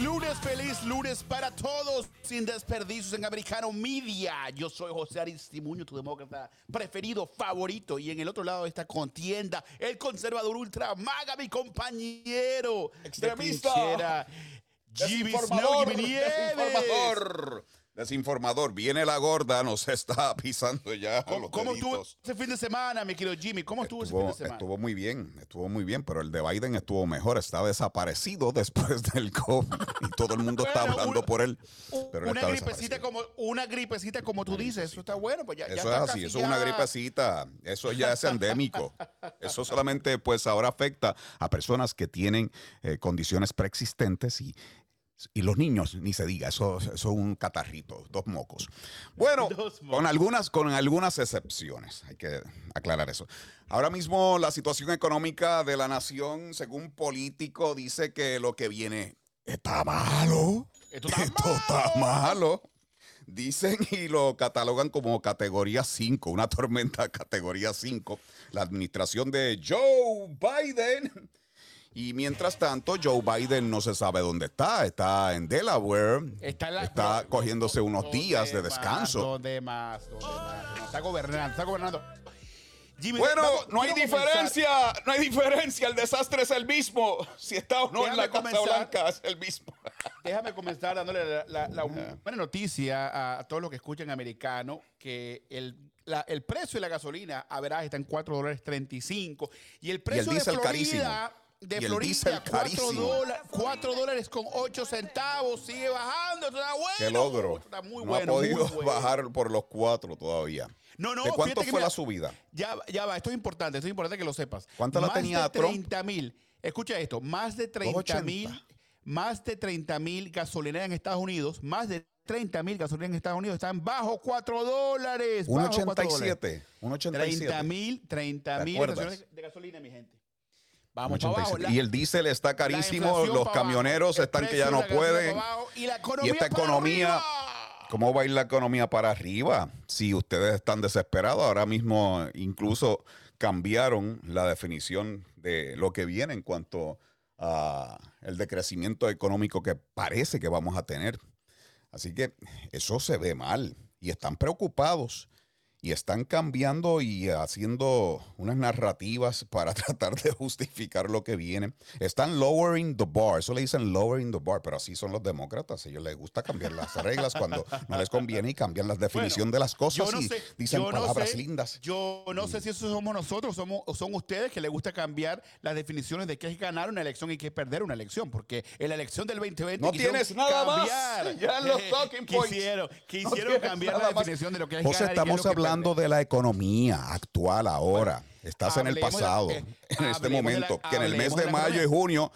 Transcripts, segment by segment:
Lunes, feliz lunes para todos, sin desperdicios en Americano Media. Yo soy José Aristimuño, tu demócrata preferido, favorito. Y en el otro lado de esta contienda, el conservador ultra maga, mi compañero. Extremista. de Jimmy Snow, Jimmy Nieves. Desinformador. Viene la gorda, nos está pisando ya ¿Cómo, los cómo estuvo ese fin de semana, mi querido Jimmy? ¿Cómo estuvo, ese fin de semana? estuvo muy bien, estuvo muy bien, pero el de Biden estuvo mejor, está desaparecido después del COVID y todo el mundo está Bueno, hablando una- por él. Pero él una está gripecita como una gripecita como tú dices, eso está bueno, pues ya, ya Eso está es así, eso es una gripecita, eso ya es endémico. Eso solamente pues ahora afecta a personas que tienen eh, condiciones preexistentes y, y los niños, ni se diga, eso es un catarrito, dos mocos. Bueno, Dos mocos. con algunas, con algunas excepciones, hay que aclarar eso. Ahora mismo la situación económica de la nación, según político, dice que lo que viene está malo. Esto está Esto está malo. Dicen y lo catalogan como categoría 5, una tormenta categoría 5. La administración de Joe Biden. Y mientras tanto, Joe Biden no se sabe dónde está. Está en Delaware. Está, en la- Está pero- cogiéndose unos ¿dónde días de más? descanso. ¿Dónde más? ¿Dónde más? No, está gobernando, está gobernando. Jimmy, Bueno, vamos- no hay comenzar- diferencia, no hay diferencia. El desastre es el mismo. Si está o no en Déjame la Casa comenzar. Blanca, es el mismo. Déjame comenzar dándole la, la- la buena noticia a, a todos los que escuchan americano, que el, la- el precio de la gasolina, a verás, está en 4 dólares 35. Y el precio de diésel Florida, carísimo. De Florida, diésel 4 carísimo. dólares, 4 dólares con 8 centavos, sigue bajando, está bueno. Qué logro. Está muy no bueno, ha podido bueno. bajar por los cuatro todavía. No, no, ¿De cuánto fue mira, la subida? Ya, ya va, esto es importante, esto es importante que lo sepas. ¿Cuánto la más tenía de Trump? 30 mil. Escucha esto, más de 30 mil, 280. más de 30 mil gasolineras en Estados Unidos, más de 30 mil gasolineras en Estados Unidos están bajo 4 dólares. bajo 4 dólares. 1.87. 1.87. 30 mil, 30 ¿Te mil de gasolina, mi gente. Vamos para abajo. 1.87. Y el diésel está carísimo, los camioneros están que ya no pueden. abajo, y, la Y esta economía. ¿cómo va a ir la economía para arriba? Si ustedes están desesperados, ahora mismo incluso cambiaron la definición de lo que viene en cuanto a el decrecimiento económico que parece que vamos a tener. Así que eso se ve mal y están preocupados y están cambiando y haciendo unas narrativas para tratar de justificar lo que viene. Están lowering the bar, eso le dicen lowering the bar, pero así son los demócratas. A ellos les gusta cambiar las reglas cuando no les conviene y cambian la definición de las cosas no y sé, dicen no palabras sé, lindas. Yo no sé si eso somos nosotros somos, son ustedes que les gusta cambiar las definiciones de qué es ganar una elección y qué es perder una elección, porque en la elección del 2020 No tienes nada más. cambiar. Ya en los talking points. Quisieron, No quisieron tienes cambiar la más. definición de lo que es José, ganar y qué es estamos lo que es hablando de la economía actual ahora. Estás en el de pasado, eh, en este la- momento, que en el mes de mayo y junio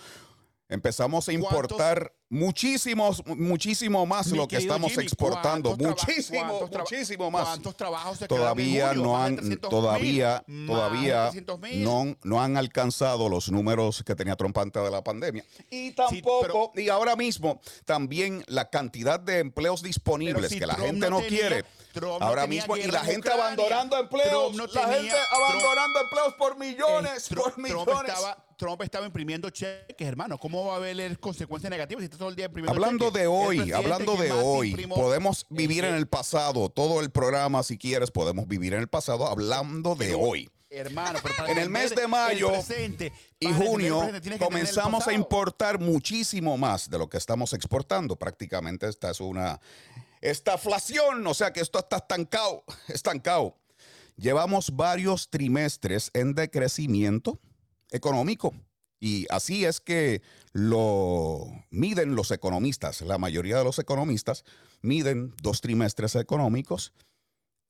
empezamos a importar muchísimos, muchísimo más Mi lo que estamos Jimmy, exportando. ¿cuántos traba- Muchísimo, muchísimo más. ¿Cuántos trabajos se Todavía no han, 300,000, todavía, todavía 300,000. no, no han alcanzado los números que tenía Trump antes de la pandemia. Y tampoco, y ahora mismo, también la cantidad de empleos disponibles si que la Trump gente no no, tenía- quiere. Trump ahora mismo, y la en gente Ucrania. abandonando empleos, la gente Trump- abandonando empleos por millones, Eh, por Trump millones. estaba, Trump estaba imprimiendo cheques, hermano. ¿Cómo va a haber consecuencias negativas si está todo el día imprimiendo Hablando cheques? de hoy, hablando de hoy, podemos vivir en el pasado. Todo el programa, si quieres, podemos vivir en el pasado hablando de hoy. Hermano, pero para En el mes de mayo presente, y junio presente comenzamos a importar muchísimo más de lo que estamos exportando. Prácticamente esta es una estaflación, o sea que esto está estancado, estancado. Llevamos varios trimestres en decrecimiento económico y así es que lo miden los economistas. La mayoría de los economistas miden dos trimestres económicos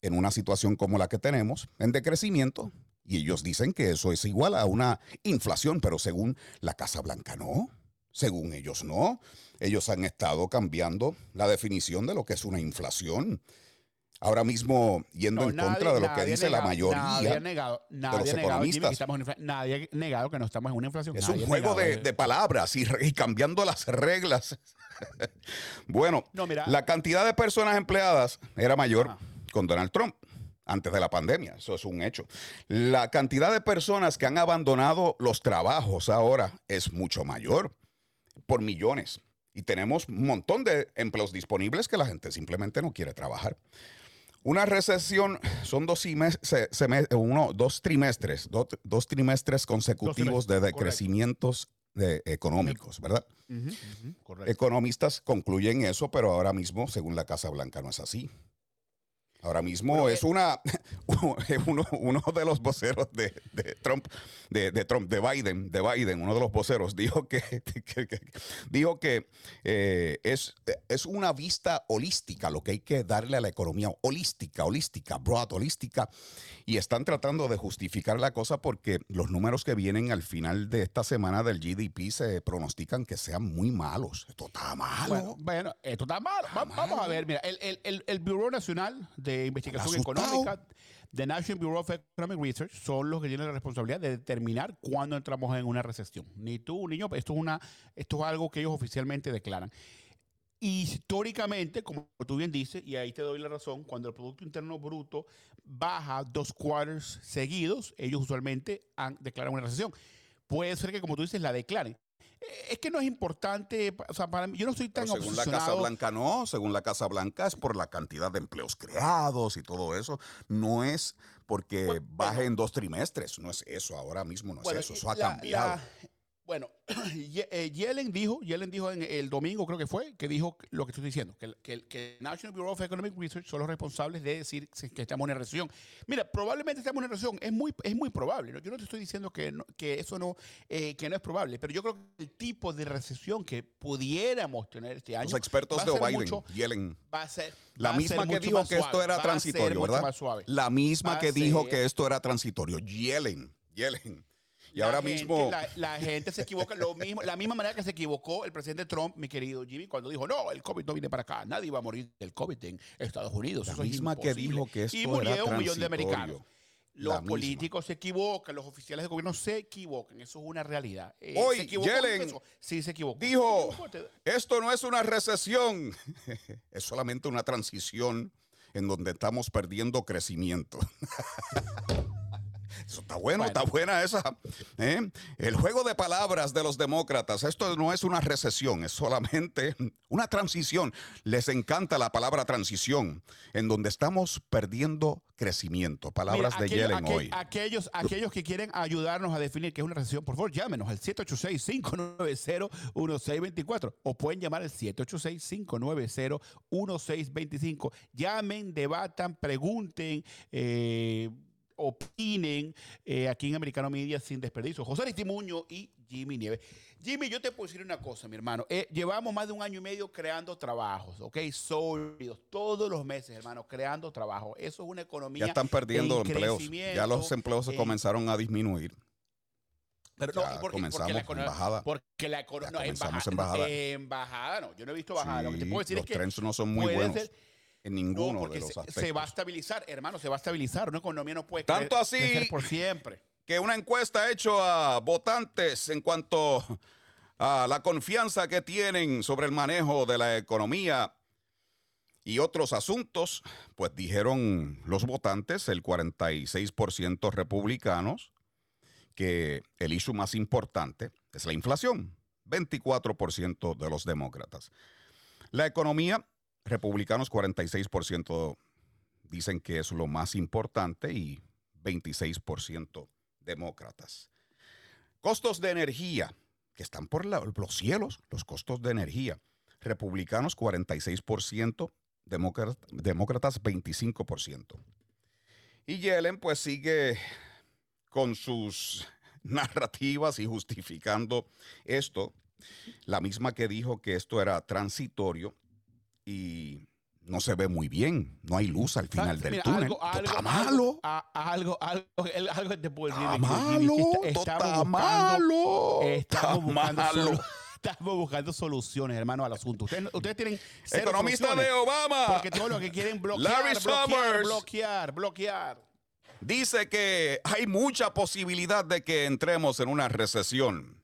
en una situación como la que tenemos, en decrecimiento, y ellos dicen que eso es igual a una inflación, pero según la Casa Blanca no, según ellos no. Ellos han estado cambiando la definición de lo que es una inflación. ahora mismo yendo No, en nadie- contra de lo que dice la mayoría. Nadie ha negado, nadie los negado, Jimmy, que economistas. nadie ha negado que no estamos en una inflación. Es un juego de, de palabras y, cambiando las reglas. bueno, No, mira. la cantidad de personas empleadas era mayor con Donald Trump antes de la pandemia. Eso es un hecho. La cantidad de personas que han abandonado los trabajos ahora es mucho mayor, por millones. Y tenemos un montón de empleos disponibles que la gente simplemente no quiere trabajar. Una recesión son dos, uno, dos trimestres, dos, dos trimestres consecutivos de decrecimientos de- económicos, ¿verdad? Economistas concluyen eso, pero ahora mismo, según la Casa Blanca, no es así. Ahora mismo Bueno, es eh, una uno, uno de los voceros de, de Trump, de, de Trump, de Biden, de Biden, uno de los voceros, dijo que, que- que- dijo que eh, es, es una vista holística, lo que hay que darle a la economía holística, holística, broad, holística, y están tratando de justificar la cosa porque los números que vienen al final de esta semana del GDP se pronostican que sean muy malos. Esto está malo. Bueno, bueno, esto está mal. Va- Vamos a ver, mira, el, el, el, el Bureau Nacional de Investigación. Económica, the National Bureau of Economic Research, son los que tienen la responsabilidad de determinar cuándo entramos en una recesión. Ni tú, niño, esto es, una, esto es algo que ellos oficialmente declaran. Históricamente, como tú bien dices, y ahí te doy la razón, cuando el Producto Interno Bruto baja dos quarters seguidos, ellos usualmente han, declaran una recesión. Puede ser que, como tú dices, la declaren. Es que no es importante, o sea, para mí, yo no soy tan Pero según la Casa. Blanca no, según la Casa Blanca es por la cantidad de empleos creados y todo eso. No es porque Bueno, baje en dos trimestres, no es eso, ahora mismo no es Bueno, eso, eso ha la- cambiado. la- bueno, eh, Yellen dijo, Yellen dijo en el domingo, creo que fue, que dijo lo que estoy diciendo, que, el- que, que el National Bureau of Economic Research son los responsables de decir que estamos en recesión. Mira, probablemente estamos en recesión, es muy, es muy probable. ¿no? Yo no te estoy diciendo que, no- que eso no, eh, que no es probable, pero yo creo que el tipo de recesión que pudiéramos tener este año Los expertos va a de Biden, mucho- Yellen, va a ser la misma que dijo que esto era transitorio, ¿verdad? La misma que dijo que esto era transitorio, Yellen, Yellen. Y La ahora gente- mismo... La, la gente se equivoca, lo mismo, la misma manera que se equivocó el presidente Trump, mi querido Jimmy, cuando dijo, no, el COVID no viene para acá, nadie va a morir del COVID en Estados Unidos. La eso es misma que imposible". dijo que esto Y era murió un millón de americanos. La Los misma. políticos se equivocan, los oficiales de gobierno se equivocan, eso es una realidad. Eh, Hoy. Yellen Sí, se equivocó. dijo- Esto no es una recesión, es solamente una transición en donde estamos perdiendo crecimiento. Eso está bueno, Bueno. está buena esa. ¿eh? El juego de palabras de los demócratas, esto no es una recesión, es solamente una transición. Les encanta la palabra transición, en donde estamos perdiendo crecimiento. Palabras Mira, de aquello- Yellen aquel- hoy. Aquellos, aquellos que quieren ayudarnos a definir qué es una recesión, por favor, llámenos al 786-590-1624 o pueden llamar al 786-590-1625. Llamen, debatan, pregunten, eh, opinen eh, aquí en Americano Media sin desperdicio. José Aristimuño y Jimmy Nieves. Jimmy, yo te puedo decir una cosa, mi hermano. Eh, llevamos más de un año y medio creando trabajos, ¿ok? Sólidos, todos los meses, hermano, creando trabajos. Eso es una economía. Ya están perdiendo en empleos. Ya los empleos en- comenzaron a disminuir. Pero no, ¿y por qué? comenzamos porque la en economía. bajada. Porque la No, embajada. bajada. Embajada, no. Yo no he visto bajada. Lo que te puedo decir los es que. trends no son muy buenos ser- en no, ninguno porque de los se, aspectos. se va a estabilizar, hermano, se va a estabilizar. Una economía no puede Tanto así- crecer por siempre. que una encuesta hecho a votantes en cuanto a la confianza que tienen sobre el manejo de la economía y otros asuntos, pues dijeron los votantes, el 46% republicanos, que el issue más importante es la inflación, 24% de los demócratas. La economía, republicanos 46% dicen que es lo más importante y 26% demócratas. Costos de energía, que están por los cielos, los costos de energía. Republicanos 46%, demócratas, demócratas 25%. Y Yellen pues sigue con sus narrativas y justificando esto, la misma que dijo que esto era transitorio y no se ve muy bien, no hay luz al final del Mira, túnel. algo- algo- está malo. Algo, algo, algo te puedo decir. Está malo, está- buscando- malo, estamos está buscando malo. estamos buscando soluciones, hermano, al asunto. Ustedes, ustedes tienen cero Economista de Obama. Porque todo lo que quieren bloquear, Larry bloquear, Summers. bloquear, bloquear. Dice que hay mucha posibilidad de que entremos en una recesión.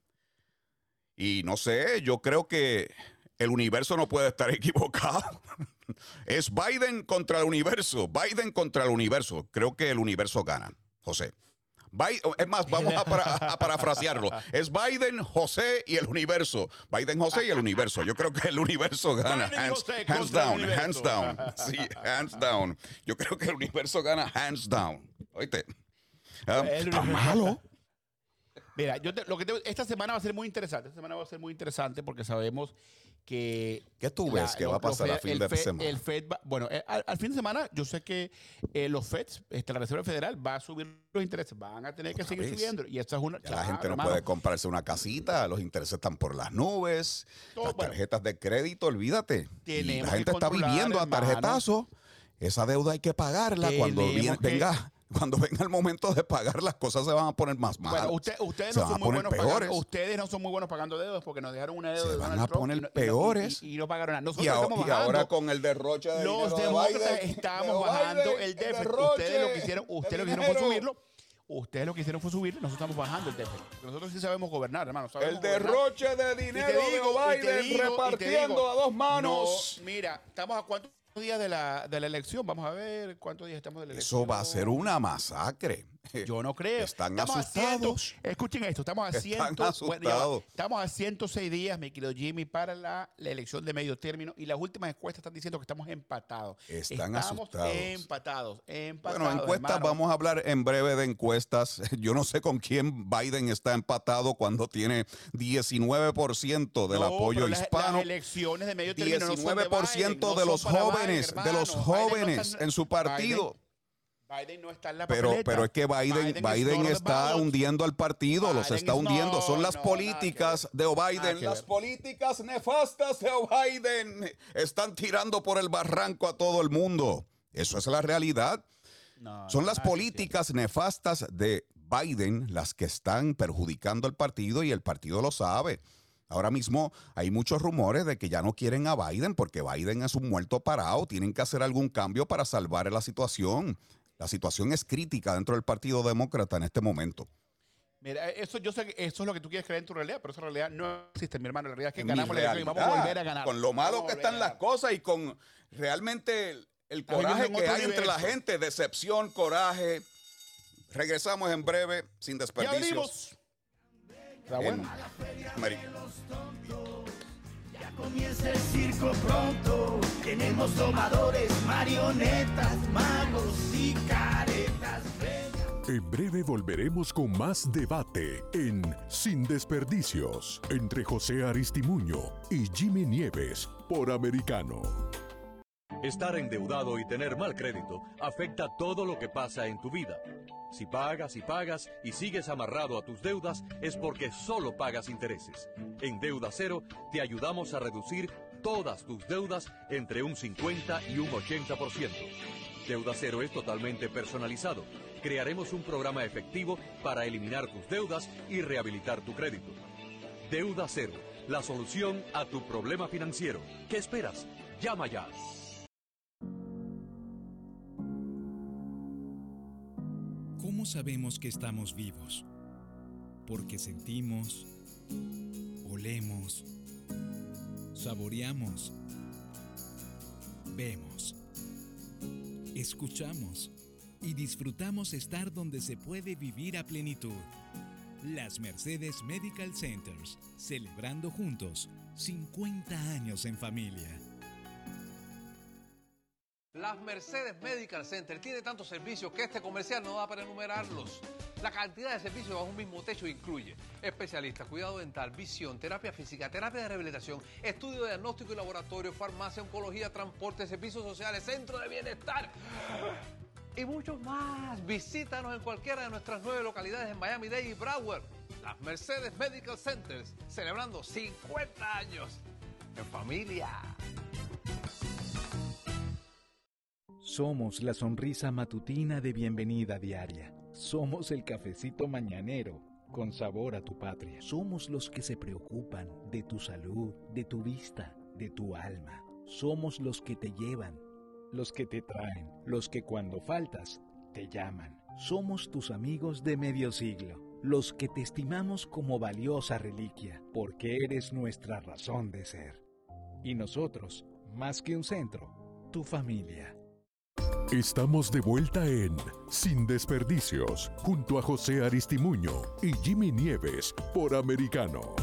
Y no sé, yo creo que el universo no puede estar equivocado. Es Biden contra el universo, Biden contra el universo. Creo que el universo gana, José. Es más, vamos a, para- a parafrasearlo. Es Biden, José y el universo. Biden, José y el universo. Yo creo que el universo gana. Hands, down, hands down. Sí, hands down. Yo creo que el universo gana hands down. ¿Oíste? Ah, está malo. Mira, yo te- lo que te- esta semana va a ser muy interesante. Esta semana va a ser muy interesante porque sabemos que. ¿Qué tú ves que va a pasar a fin el de Fed- semana? El Fed va- bueno, eh, al, al fin de semana, yo sé que eh, los Feds, este, la Reserva Federal, va a subir los intereses. Van a tener que seguir vez. subiendo. Y esto es una. Ya la gente no hermano. puede comprarse una casita, los intereses están por las nubes, Todo, las bueno. tarjetas de crédito, olvídate. La gente está viviendo a hermano. tarjetazo. Esa deuda hay que pagarla cuando viene- que- venga, cuando venga el momento de pagar, las cosas se van a poner más malas. Bueno, usted- ustedes no son muy buenos pagando, ustedes no son muy buenos pagando deudas porque nos dejaron una deuda Se de van Donald a poner peores. Y, y- y no pagaron nada. Nosotros y, ahora, estamos y ahora bajando. con el derroche de Los de demócratas estamos bajando Biden, el déficit. ustedes lo que hicieron, de ustedes lo que hicieron fue subirlo. Ustedes lo que hicieron fue subirlo. Nosotros estamos bajando el déficit. Nosotros sí sabemos gobernar, hermano. sabemos El gobernar. derroche de dinero digo, de Biden digo, repartiendo digo, a dos manos. no, mira, estamos a cuántos días de la, de la elección. Vamos a ver cuántos días estamos de la elección. Eso va a ser una masacre. Yo no creo. Están Estamos a asustados. escuchen esto, estamos a Están ciento, bueno, estamos a 106 días, mi querido Jimmy, para la, la elección de medio término y las últimas encuestas están diciendo que estamos empatados. Están estamos asustados. empatados, empatados. Bueno, encuestas, hermano. vamos a hablar en breve de encuestas. Yo no sé con quién Biden está empatado cuando tiene 19% del No, apoyo las- hispano. Las elecciones de medio término no son de 19% Biden, no de los son para Biden, jóvenes, de los jóvenes en su partido. Biden, Biden no está en la Pero, papeleta. pero es que Biden, Biden está hundiendo al partido, los está hundiendo. no, Son las no, políticas de Biden. Las políticas nefastas de Biden están tirando por el barranco a todo el mundo. Eso es la realidad. No, Son las políticas nefastas de Biden las que están perjudicando al partido y el partido lo sabe. Ahora mismo hay muchos rumores de que ya no quieren a Biden porque Biden es un muerto parado. Tienen que hacer algún cambio para salvar la situación. La situación es crítica dentro del Partido Demócrata en este momento. Mira, eso yo sé que eso es lo que tú quieres creer en tu realidad, pero esa realidad no existe, mi hermano. La realidad es que En ganamos la elección y vamos a volver a ganar. Con lo malo que están las cosas y con realmente el, coraje que hay entre la gente, decepción, coraje. Regresamos en breve, sin Ya desperdicios. venimos. Está en bueno. Comienza el circo pronto. Tenemos domadores, marionetas, magos y caretas. En breve volveremos con más debate en Sin Desperdicios entre José Aristimuño y Jimmy Nieves por Americano. Estar endeudado y tener mal crédito afecta todo lo que pasa en tu vida. Si pagas y pagas y sigues amarrado a tus deudas es porque solo pagas intereses. En Deuda Cero te ayudamos a reducir todas tus deudas entre un 50 y un 80%. Deuda Cero es totalmente personalizado. Crearemos un programa efectivo para eliminar tus deudas y rehabilitar tu crédito. Deuda Cero, la solución a tu problema financiero. ¿Qué esperas? Llama ya. Sabemos que estamos vivos? Porque sentimos, olemos, saboreamos, vemos, escuchamos y disfrutamos estar donde se puede vivir a plenitud. Las Mercedes Medical Centers, celebrando juntos 50 años en familia. Las Mercedes Medical Center tiene tantos servicios que este comercial no da para enumerarlos. La cantidad de servicios bajo un mismo techo incluye especialistas, cuidado dental, visión, terapia física, terapia de rehabilitación, estudio de diagnóstico y laboratorio, farmacia, oncología, transporte, servicios sociales, centro de bienestar y muchos más. Visítanos en cualquiera de nuestras nueve localidades en Miami-Dade y Broward. Las Mercedes Medical Centers celebrando 50 años en familia. Somos la sonrisa matutina de bienvenida diaria. Somos el cafecito mañanero, con sabor a tu patria. Somos los que se preocupan de tu salud, de tu vista, de tu alma. Somos los que te llevan, Los que te traen, los que cuando faltas te llaman. Somos tus amigos de medio siglo, los que te estimamos como valiosa reliquia. porque eres nuestra razón de ser. Y nosotros, más que un centro, tu familia. Estamos de vuelta en Sin Desperdicios, junto a José Aristimuño y Jimmy Nieves por Americano.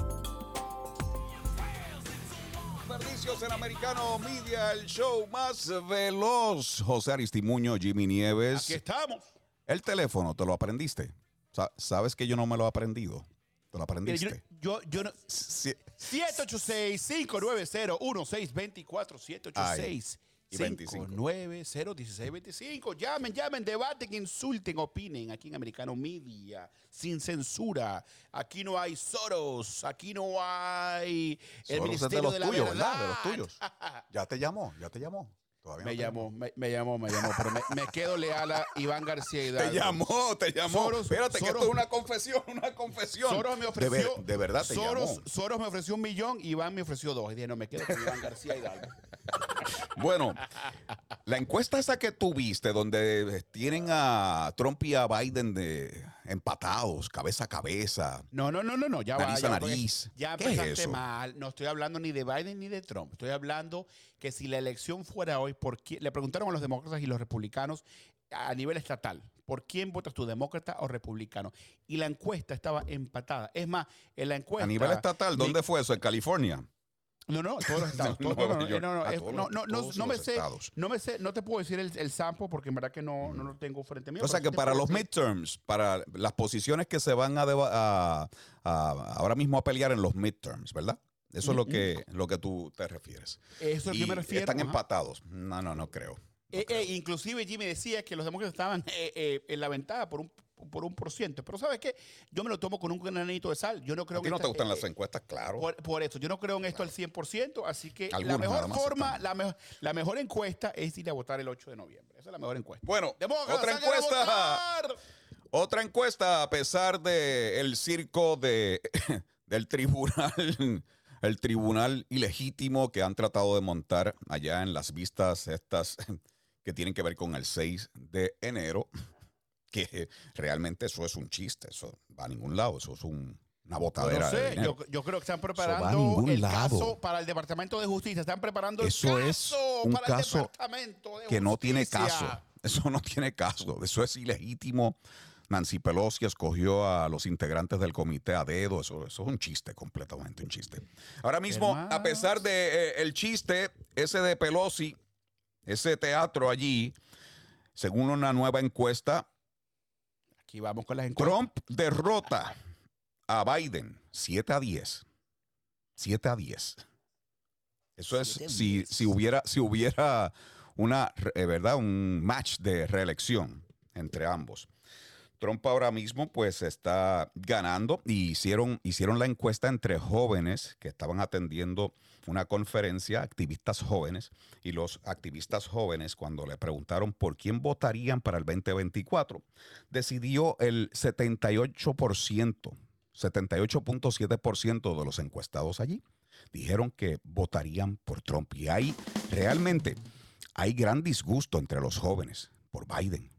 Desperdicios en Americano Media, el show más veloz. José Aristimuño, Jimmy Nieves. Aquí estamos. El teléfono, ¿te lo aprendiste? Sa- ¿Sabes que yo no me lo he aprendido? ¿Te lo Mire, yo, aprendiste? yo, yo no. Sí. 786-590-1624. Ay, y 25. 786-590-1625. Llamen, llamen, debaten, insulten, opinen aquí en Americano Media. Sin censura. Aquí no hay Soros. Aquí no hay el Soros es de Ministerio los de la tuyos, Verdad. ¿verdad? De los tuyos. Ya te llamó, ya te llamó. Todavía no Me te llamó, me, me llamó, me llamó. Pero me, me quedo leal a Iván García Hidalgo. Te llamó, te llamó. Soros- Espérate, que esto es una confesión, una confesión. Soros me De ofreció. ver- de, verdad te Soros, llamó. Soros me ofreció un millón, Iván me ofreció dos. Y dije, no, me quedo con Iván García Hidalgo. Bueno, la encuesta esa que tuviste, donde tienen a Trump y a Biden de empatados, cabeza a cabeza. No, no, no, no, no. Ya Nariz va. a ya, nariz. Ya ¿Qué es empezaste eso? mal. No estoy hablando ni de Biden ni de Trump. Estoy hablando que si la elección fuera hoy, ¿por quién? le preguntaron a los demócratas y los republicanos a nivel estatal, ¿por quién votas tú, demócrata o republicano? Y la encuesta estaba empatada. Es más, en la encuesta... A nivel estatal, ¿dónde fue eso? ¿En California? No, no, todos los estados. No, todos- Nueva no, no, no, es- no, los- no, no, me sé, no me sé, no te puedo decir el, el sample porque en verdad que no, no lo tengo frente a mí. O sea que para los decir- midterms, para las posiciones que se van a, a- a- ahora mismo a pelear en los midterms, ¿verdad? Eso es lo que, lo que tú te refieres. Eso es lo que me refiero. Están ajá. empatados. No, no, no creo. No Eh, eh, inclusive Jimmy decía que los demócratas estaban eh, eh, en la ventaja por un por un por ciento. Pero ¿sabes qué? Yo me lo tomo con un granito de sal. Yo no creo a ti en no esta- te gustan eh, las encuestas, claro. Por, por eso, yo no creo en esto al 100%, así que la mejor forma, la, mejor la mejor encuesta es ir a votar el 8 de noviembre. Esa es la mejor encuesta. Bueno, otra encuesta. Otra encuesta, a pesar de el circo de, del tribunal, el tribunal ilegítimo que han tratado de montar allá en las vistas estas que tienen que ver con el 6 de enero, que realmente eso es un chiste, eso va a ningún lado, eso es un- una No botadera de sé, dinero. yo, yo creo que están preparando el lado. caso para el Departamento de Justicia. Están preparando el Eso es un para caso el Departamento de que no tiene caso. Eso no tiene caso. Eso es ilegítimo. Nancy Pelosi escogió a los integrantes del comité a dedo. Eso, eso es un chiste, completamente un chiste. Ahora mismo, a pesar de eh, el chiste, ese de Pelosi, ese teatro allí, según una nueva encuesta, Aquí vamos con las encuestas. Trump derrota a Biden 7 a 10. 7 a 10. Eso es si, si hubiera si hubiera una eh, verdad un match de reelección entre ambos. Trump ahora mismo pues está ganando y hicieron, hicieron la encuesta entre jóvenes que estaban atendiendo una conferencia, activistas jóvenes, y los activistas jóvenes cuando le preguntaron por quién votarían para el 2024, decidió el 78%, 78.7% de los encuestados allí dijeron que votarían por Trump. Y hay realmente, hay gran disgusto entre los jóvenes por Biden.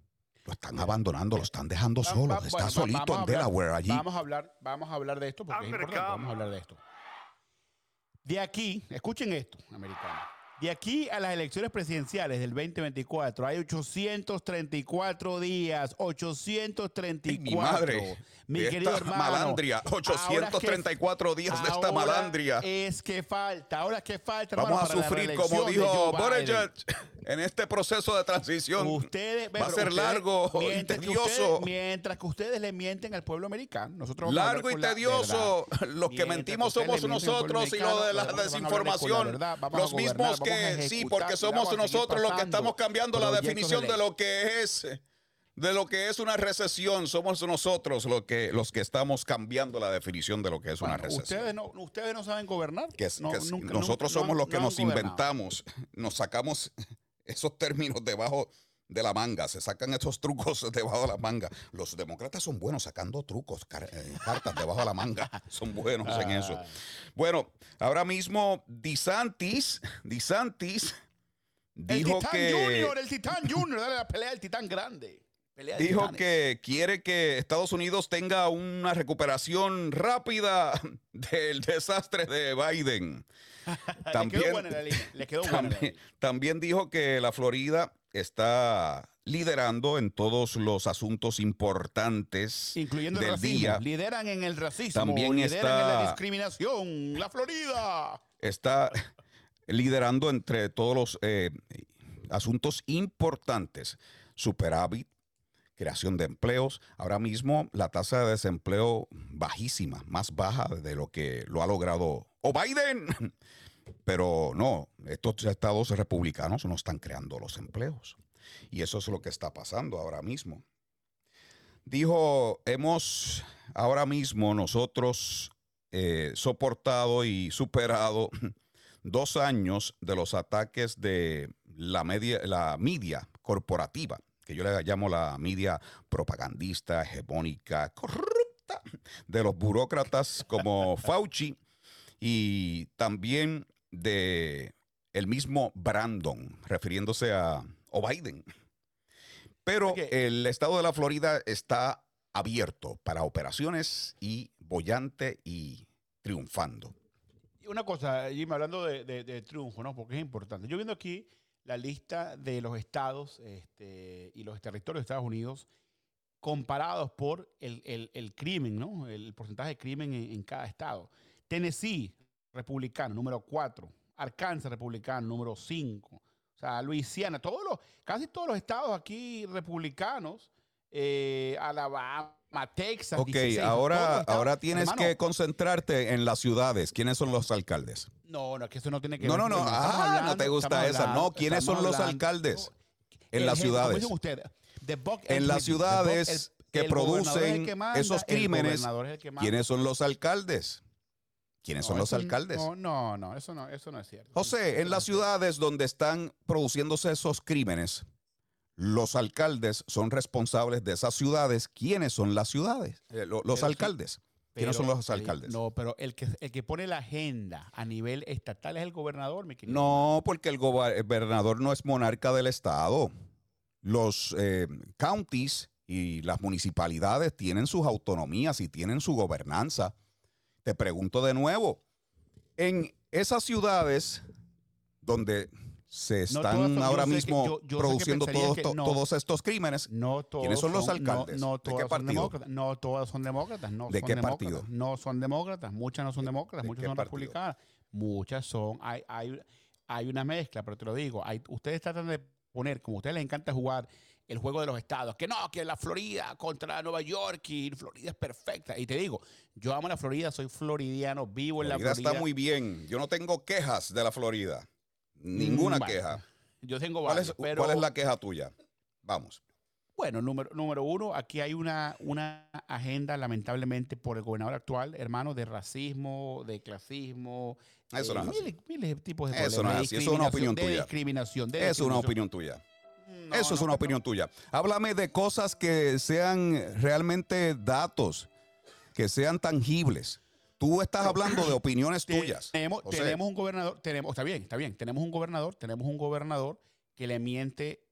Lo están abandonando, lo están dejando solo. Está solito en Delaware allí. Vamos a hablar, vamos a hablar de esto porque es importante. Vamos a hablar de esto. De aquí, escuchen esto, americanos. De aquí a las elecciones presidenciales del 2024 hay 834 días, 834. Ay, mi madre. Mi Esta querido hermano. malandria, ahora 834 días de esta malandria. Es que falta, ahora que falta. Vamos hermano, a sufrir, como de dijo. Buttigieg, en este proceso de transición. Ustedes, va a ser ustedes- largo y que tedioso. ustedes- mientras que ustedes le mienten al pueblo americano, nosotros vamos Largo y la tedioso. Los que Mientras mentimos somos nosotros y lo de la desinformación. Los mismos que, sí, porque somos nosotros los que estamos cambiando la definición de lo que es de lo que es una recesión. Somos nosotros los que, los que estamos cambiando la definición de lo que es una recesión. ustedes no, ustedes no saben gobernar. que es- No, que es- nunca- nosotros no- somos los que nos gobernado. inventamos, nos sacamos esos términos debajo de la manga, se sacan estos trucos debajo de la manga. Los demócratas son buenos sacando trucos, car- eh, cartas debajo de la manga, son buenos en eso. Bueno, ahora mismo DeSantis El dijo Titán que Junior, el Titán Junior, dale la pelea del Titán grande. Pelea de dijo titanes. que quiere que Estados Unidos tenga una recuperación rápida del desastre de Biden. le quedó buena la quedó buena También, también dijo que la Florida está liderando en todos los asuntos importantes Incluyendo el del racismo. día. Lideran en el racismo. También lideran está- en la discriminación. La Florida. Está liderando entre todos los eh, asuntos importantes. Superávit, creación de empleos. Ahora mismo la tasa de desempleo bajísima, más baja de lo que lo ha logrado o Biden. Pero no, estos estados republicanos no están creando los empleos. Y eso es lo que está pasando ahora mismo. Dijo, hemos ahora mismo nosotros eh, soportado y superado dos años de los ataques de la media, la media corporativa, que yo le llamo la media propagandista, hegemónica, corrupta, de los burócratas como Fauci y también de el mismo Brandon, refiriéndose a o Biden. Pero el estado de la Florida está abierto para operaciones y bollante y triunfando. Y Una cosa, Jimmy, hablando de, de- de triunfo, ¿no? Porque es importante. Yo viendo aquí la lista de los estados este, y los territorios de Estados Unidos comparados por el, el- crimen, ¿no? El porcentaje de crimen en, en cada estado. Tennessee, republicano, número 4. Arkansas, republicano, número 5. O sea, Luisiana, todos los, casi todos los estados aquí republicanos, eh, Alabama, Texas. Ok, 16, todos los ahora, ahora tienes Hermano, que concentrarte en las ciudades. ¿Quiénes son los alcaldes? No, no, es que eso no tiene que No, ver no, no. estamos Ah, no te gusta esa. hablando- No, ¿quiénes son los hablando- alcaldes en El las jefe, como ciudades? the buck En las. The ciudades buck- el- que es producen que manda, esos crímenes, es. ¿Quiénes son los alcaldes? ¿Quiénes No, son los alcaldes? No, no, no, eso no, eso no es cierto. José, en no las ciudades donde están produciéndose esos crímenes, los alcaldes son responsables de esas ciudades. ¿Quiénes son las ciudades? Eh, lo- los Pero alcaldes. ¿Quiénes son los alcaldes? No, pero el que, el que pone la agenda a nivel estatal es el gobernador, mi querido. No, porque el gobernador no es monarca del estado. Los eh, counties y las municipalidades tienen sus autonomías y tienen su gobernanza. Te pregunto de nuevo, en esas ciudades donde se están ahora mismo yo- yo produciendo todos no. estos crímenes, No todos ¿Quiénes son los alcaldes? No, ¿De qué partido? demócratas. No todas son demócratas. No ¿De son qué demócratas, partido? No son demócratas. Muchas no son demócratas. ¿De Muchas son partido? republicanas. Muchas son. Hay, hay, hay una mezcla, pero te lo digo. Hay, ustedes tratan de poner, como a ustedes les encanta jugar el juego de los estados, que no, que la Florida contra Nueva York y Florida es perfecta. Y te digo, yo amo la Florida, soy floridiano, vivo en la Florida. está muy bien. Yo no tengo quejas de la Florida. Ninguna queja. Yo tengo ¿Cuál varios, es, pero cuál es la queja tuya? Vamos. Bueno, número, número uno, aquí hay una, una agenda, lamentablemente, por el gobernador actual, hermano, de racismo, de clasismo. Eso no es así. miles, miles de tipos de Eso problemas, no de es así, eso es una discriminación, opinión de tuya. discriminación, de Eso es una discriminación. opinión tuya. No, Eso es no, una opinión tuya. Háblame de cosas que sean realmente datos, que sean tangibles. Tú estás hablando de opiniones tuyas. Tenemos, un gobernador, tenemos, está bien, está bien, tenemos un gobernador, tenemos un gobernador que le miente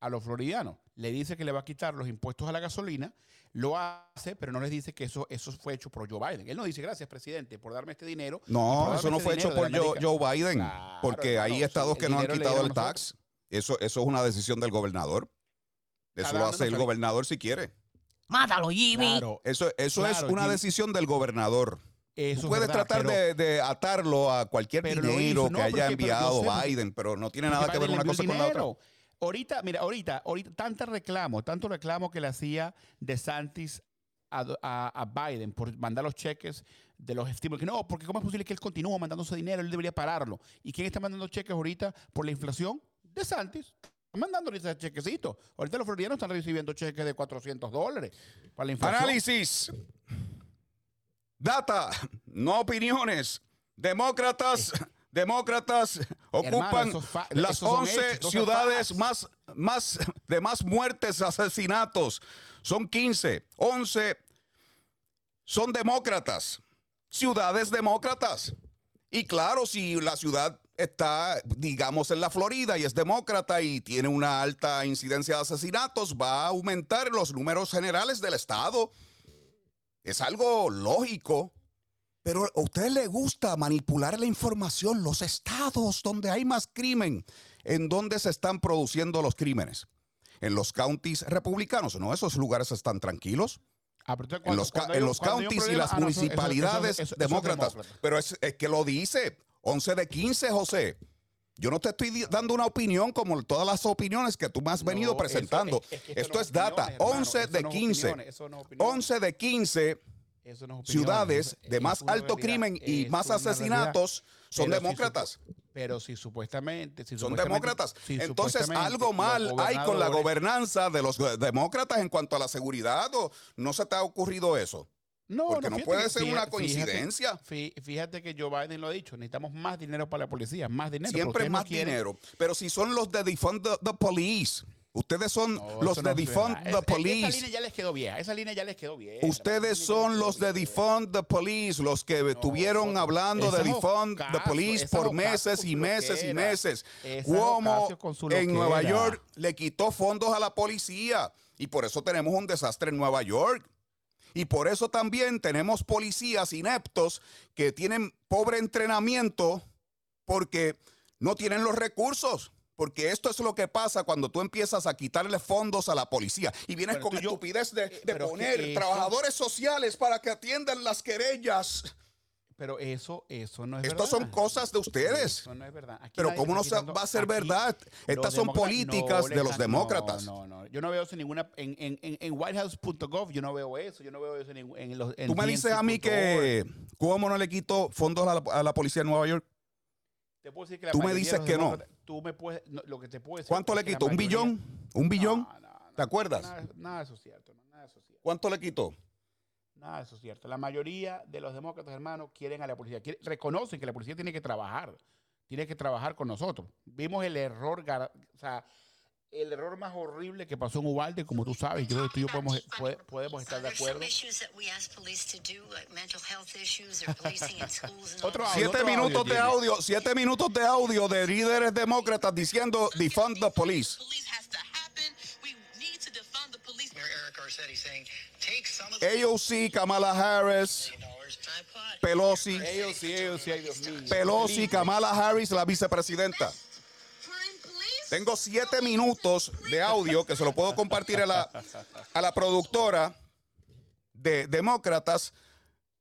a los floridianos. Le dice que le va a quitar los impuestos a la gasolina, lo hace, pero no les dice que eso, eso fue hecho por Joe Biden. Él no dice, gracias, presidente, por darme este dinero. No, eso no este fue hecho por Joe, América". Joe Biden, Claro, porque hay estados sí, que no han quitado el tax. Eso, eso es una decisión del gobernador. Eso Cada lo hace el gobernador si quiere. Mátalo, Jimmy. Claro, Eso, eso es una Jimmy. decisión del gobernador. Eso puedes verdad, tratar pero- de, de atarlo a cualquier pero dinero hizo. No, que haya pero enviado sé- Biden, pero no tiene nada que ver una cosa con la otra. Ahorita, mira, ahorita, ahorita, tanto reclamo, tanto reclamo que le hacía de Santis a, a- a Biden por mandar los cheques de los estímulos. Que no, porque ¿cómo es posible que él continúe mandando ese dinero? Él debería pararlo. ¿Y quién está mandando cheques ahorita por la inflación? De Santis. Está mandándole ese chequecito. Ahorita los floridianos están recibiendo cheques de 400 dólares para la inflación. Análisis. Data, no opiniones. Demócratas, demócratas ocupan las esos son 11 hechos, esos son ciudades más más, de más muertes, asesinatos. Son 15. 11 son demócratas. Ciudades demócratas. Y claro, si la ciudad está, digamos, en la Florida y es demócrata y tiene una alta incidencia de asesinatos, va a aumentar los números generales del Estado. Es algo lógico. Pero a usted le gusta manipular la información, los estados donde hay más crimen, en donde se están produciendo los crímenes. En los counties republicanos, ¿no? Esos lugares están tranquilos. Ah, En los, en hay counties y las ah, municipalidades eso- eso- eso es demócratas. demócrata. Pero es, es que lo dice 11 de 15, José. Yo no te estoy dando una opinión como todas las opiniones que tú me has venido No, presentando. es- es que eso Esto no es data. opiniones, hermano, 11 eso de no es 15. opiniones, eso no es opiniones. 11 de 15 Eso no es opinión, ciudades de más alto crimen y más asesinatos son si demócratas. pero si supuestamente. Si son supuestamente- demócratas. si Entonces, algo mal hay con la gobernanza de los demócratas en cuanto a la seguridad. ¿O no se te ha ocurrido eso? No, Porque no fíjate puede que- ser una fíjate- coincidencia. Fíjate, fí- fíjate que Joe Biden lo ha dicho, necesitamos más dinero para la policía, más dinero. Siempre no más quieren- dinero. Pero si son los de defund the, the police, ustedes son No, los de no defund the Es- es- Esa police. línea ya les quedó vieja, esa línea ya les quedó vieja. Ustedes son los de defund the police, los que estuvieron hablando de defund the police por meses y meses y meses. Su en Nueva. York le quitó fondos a la policía y por eso tenemos un desastre en Nueva York. Y por eso también tenemos policías ineptos que tienen pobre entrenamiento porque no tienen los recursos. Porque esto es lo que pasa cuando tú empiezas a quitarle fondos a la policía y vienes Bueno, con yo- estupidez de, de pero que poner trabajadores sociales para que atiendan las querellas. Pero eso, eso no es Estas verdad. son cosas de ustedes. Eso no es verdad. Aquí Pero ¿cómo no va a ser aquí verdad? Estas son políticas no de los demócratas. No, no, no. Yo no veo eso en ninguna. En, en, en, whitehouse.gov yo no veo eso. Yo no veo eso en, en los. Tú me dices a mí que ¿cómo no le quitó fondos a la, a la policía de Nueva York? Te puedo decir que la tú me dices que no. Tú me puedes. lo que te puedo decir. ¿Cuánto le quitó? ¿Un billón? ¿Un billón? ¿Te acuerdas? Nada, nada de eso es cierto. no, Nada de eso es cierto. ¿Cuánto le quitó? Nada eso es cierto. La mayoría de los demócratas, hermanos, quieren a la policía. quieren- reconocen que la policía tiene que trabajar. Tiene que trabajar con nosotros. Vimos el error, o sea, el error más horrible que pasó en Uvalde, como tú sabes. Yo creo que tú y yo podemos, puede- podemos estar de acuerdo. Otro audio, Siete otro minutos audio, de audio, siete minutos de audio de líderes demócratas diciendo defund the police. AOC, Kamala Harris, Pelosi. Pelosi, Kamala Harris, la vicepresidenta. Tengo siete minutos de audio que se lo puedo compartir a la, a la productora de demócratas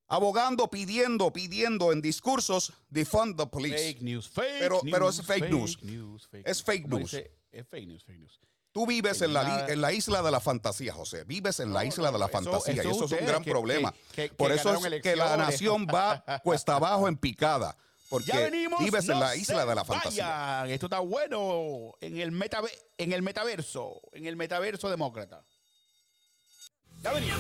abogando, pidiendo, pidiendo en discursos defund the police. Fake news, fake Pero- news. pero es fake news. fake Es fake news. dice, es fake news, fake news. Tú vives en la, en la isla de la fantasía, José. Vives en la No, isla no, de la fantasía eso y eso es un gran que- problema. que- que- Por eso es que la nación va cuesta abajo en picada. Porque Ya venimos. vives en la isla de la fantasía. vayan. Esto está bueno en el, metaver- en el metaverso, en el metaverso demócrata. Ya venimos.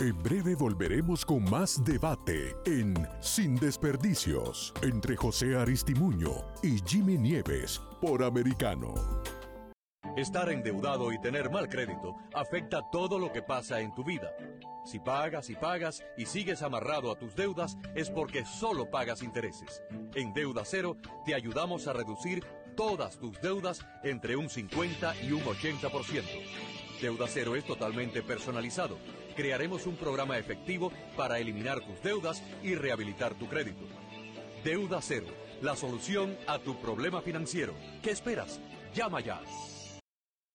En breve volveremos con más debate en Sin Desperdicios entre José Aristimuño y Jimmy Nieves por Americano. Estar endeudado y tener mal crédito afecta todo lo que pasa en tu vida. Si pagas y pagas y sigues amarrado a tus deudas es porque solo pagas intereses. En Deuda Cero te ayudamos a reducir todas tus deudas entre un 50 y un 80%. Deuda Cero es totalmente personalizado. Crearemos un programa efectivo para eliminar tus deudas y rehabilitar tu crédito. Deuda Cero, la solución a tu problema financiero. ¿Qué esperas? Llama ya.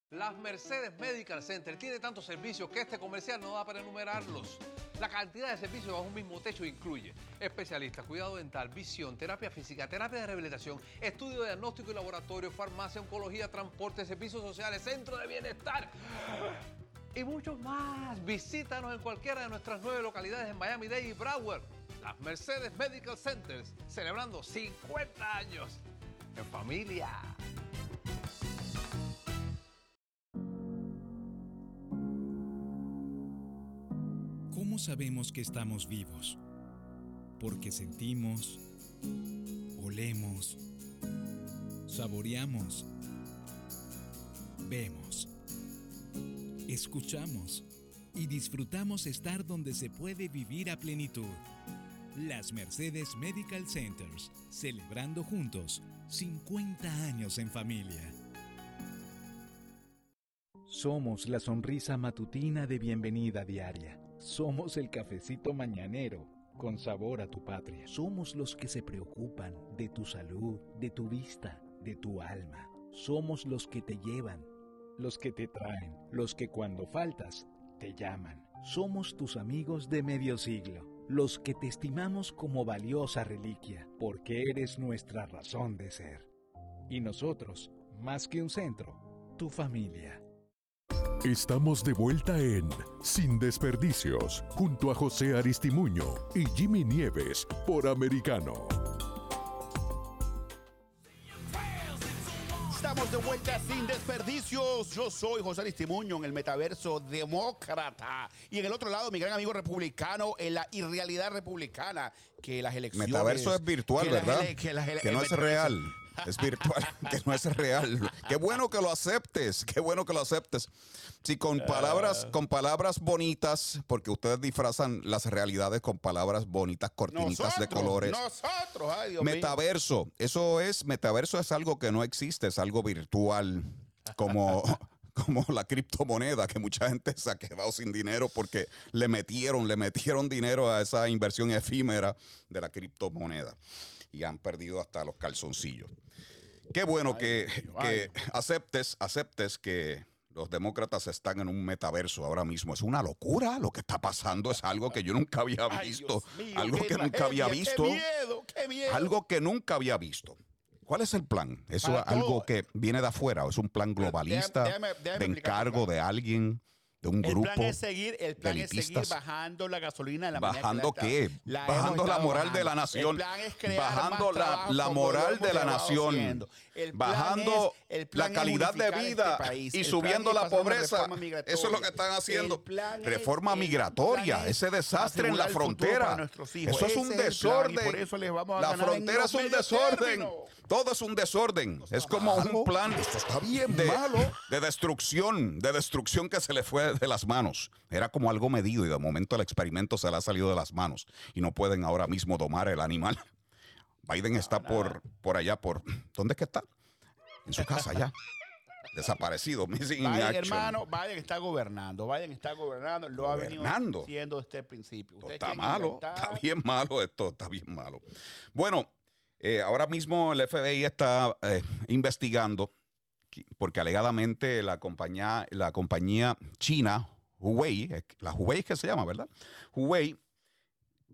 Las Mercedes Medical Center tiene tantos servicios que este comercial no da para enumerarlos. La cantidad de servicios bajo un mismo techo incluye especialistas, cuidado dental, visión, terapia física, terapia de rehabilitación, estudio de diagnóstico y laboratorio, farmacia, oncología, transporte, servicios sociales, centro de bienestar y muchos más. Visítanos en cualquiera de nuestras nueve localidades en Miami-Dade y Broward. Las Mercedes Medical Centers celebrando 50 años en familia. ¿Cómo sabemos que estamos vivos? Porque sentimos, Olemos. Saboreamos. Vemos. Escuchamos. Y disfrutamos estar donde se puede vivir a plenitud. Las Mercedes Medical Centers, celebrando juntos 50 años en familia. Somos la sonrisa matutina de bienvenida diaria. Somos el cafecito mañanero con sabor a tu patria. Somos los que se preocupan de tu salud, de tu vista, de tu alma. Somos los que te llevan, los que te traen, los que cuando faltas te llaman. Somos tus amigos de medio siglo, los que te estimamos como valiosa reliquia, porque eres nuestra razón de ser. Y nosotros, más que un centro, tu familia. Estamos de vuelta en Sin Desperdicios, junto a José Aristimuño y Jimmy Nieves por Americano. De vuelta sin desperdicios. Yo soy José Aristimuño en el metaverso demócrata. Y en el otro lado, mi gran amigo republicano en la irrealidad republicana. Que las elecciones. Metaverso es virtual, que las ¿verdad? ele- que las Que no es real. Es virtual, que no es real. Qué bueno que lo aceptes, qué bueno que lo aceptes. Sí, con Ah. palabras, con palabras bonitas, porque ustedes disfrazan las realidades con palabras bonitas, cortinitas de colores. Nosotros, ay Dios mío. Metaverso, eso es, metaverso es algo que no existe, es algo virtual, como, como la criptomoneda, que mucha gente se ha quedado sin dinero porque le metieron, le metieron dinero a esa inversión efímera de la criptomoneda y han perdido hasta los calzoncillos. Qué bueno que, que aceptes, aceptes que los demócratas están en un metaverso ahora mismo. Es una locura lo que está pasando, es algo que yo nunca había visto, mío, algo que nunca había visto. Qué miedo, qué miedo. Algo que nunca había visto. ¿Cuál es el plan? ¿Eso es algo que viene de afuera? ¿O ¿Es un plan globalista déjame- déjame de encargo de alguien, de un El grupo? plan es seguir, el plan es seguir bajando la gasolina de la que ¿Bajando qué? la Bajando la moral de la nación. El plan es crear Bajando más la- moral de la nación. El Bajando es- el la calidad de vida este país. y El subiendo la pobreza. Eso es lo que están haciendo. El es- Reforma el migratoria, ese desastre en la el frontera. Eso es un el desorden. por eso les vamos a la frontera es un desorden. Todo es un desorden. Es como un plan Esto está bien de, malo. de destrucción, de destrucción que se le fue de las manos. Era como algo medido y de momento el experimento se le ha salido de las manos y no pueden ahora mismo domar el animal. Biden está por, por allá, por... ¿Dónde es que está? En su casa allá. Desaparecido. Missing in Biden, hermano, Biden está gobernando. Biden está gobernando. Lo ha venido Gobernando. haciendo desde el principio. Está malo, inventar- está bien malo esto, está bien malo. Bueno, eh, ahora mismo el FBI está eh, investigando porque alegadamente la compañía, la compañía china Huawei, la Huawei es que se llama, ¿verdad? Huawei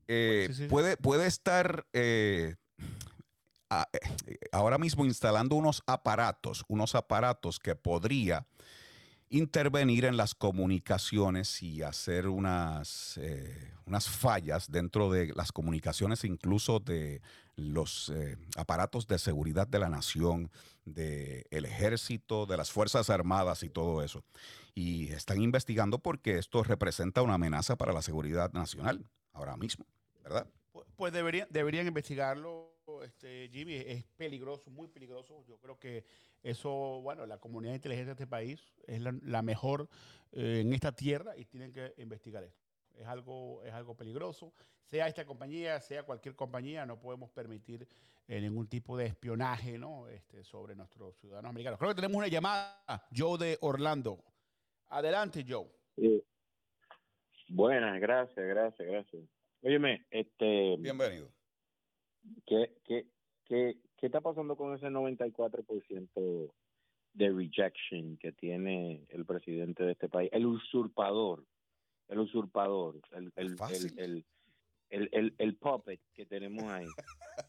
eh, Sí, sí. Puede, puede estar eh, a- eh, ahora mismo instalando unos aparatos, unos aparatos que podría intervenir en las comunicaciones y hacer unas, eh, unas fallas dentro de las comunicaciones, incluso de los eh, aparatos de seguridad de la nación, del ejército, de las Fuerzas Armadas y todo eso. Y están investigando porque esto representa una amenaza para la seguridad nacional ahora mismo, ¿verdad? Pues, deberían, deberían investigarlo, este, Jimmy. Es peligroso, muy peligroso. Yo creo que eso, bueno, la comunidad de inteligencia de este país es la, la mejor eh, en esta tierra y tienen que investigar esto. Es algo, es algo peligroso. Sea esta compañía, sea cualquier compañía, no podemos permitir eh, ningún tipo de espionaje ¿no? este, sobre nuestros ciudadanos americanos. Creo que tenemos una llamada, Joe de Orlando. Adelante, Joe. Sí. Buenas, gracias, gracias, gracias. Óyeme, este, Bienvenido. ¿qué, qué, qué, qué está pasando con ese 94% de rejection que tiene el presidente de este país? El usurpador, el usurpador, el, el, el, el, el, el, el puppet que tenemos ahí.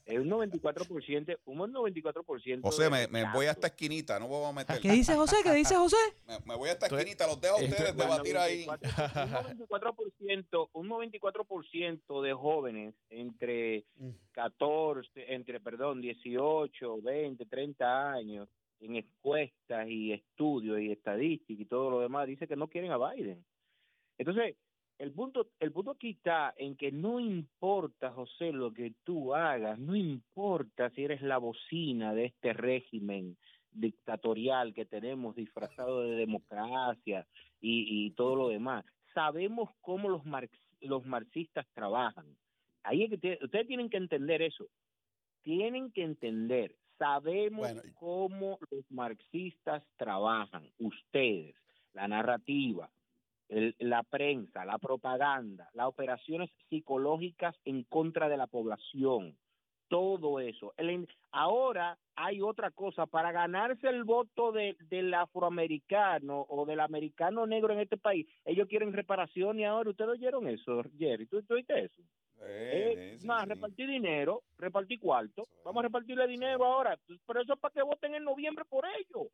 Es un 94%, un 94%. José, me, me voy a esta esquinita, no voy a meter. ¿Qué dice José? ¿Qué dice José? Me, me voy a esta esquinita, los dejo a estoy- ustedes debatir ahí. Un 94%, un 94% de jóvenes entre 14, entre, perdón, 18, 20, 30 años en encuestas y estudios y estadísticas y todo lo demás, dice que no quieren a Biden. Entonces, el punto, el punto aquí está en que no importa, José, lo que tú hagas, no importa si eres la bocina de este régimen dictatorial que tenemos disfrazado de democracia y, y todo lo demás. Sabemos cómo los, marx, los marxistas trabajan. Ahí es que te- ustedes tienen que entender eso. Tienen que entender. Sabemos Bueno. cómo los marxistas trabajan. Ustedes, la narrativa, el- la prensa, la propaganda, las operaciones psicológicas en contra de la población, todo eso. El ahora hay otra cosa, para ganarse el voto de- del afroamericano o del americano negro en este país, ellos quieren reparación y ahora. Ustedes oyeron eso, Jerry, ¿tú, tú oíste eso? Eh, más, repartir dinero, repartir cuarto, vamos a repartirle dinero ahora, pero eso es para que voten en noviembre por ellos.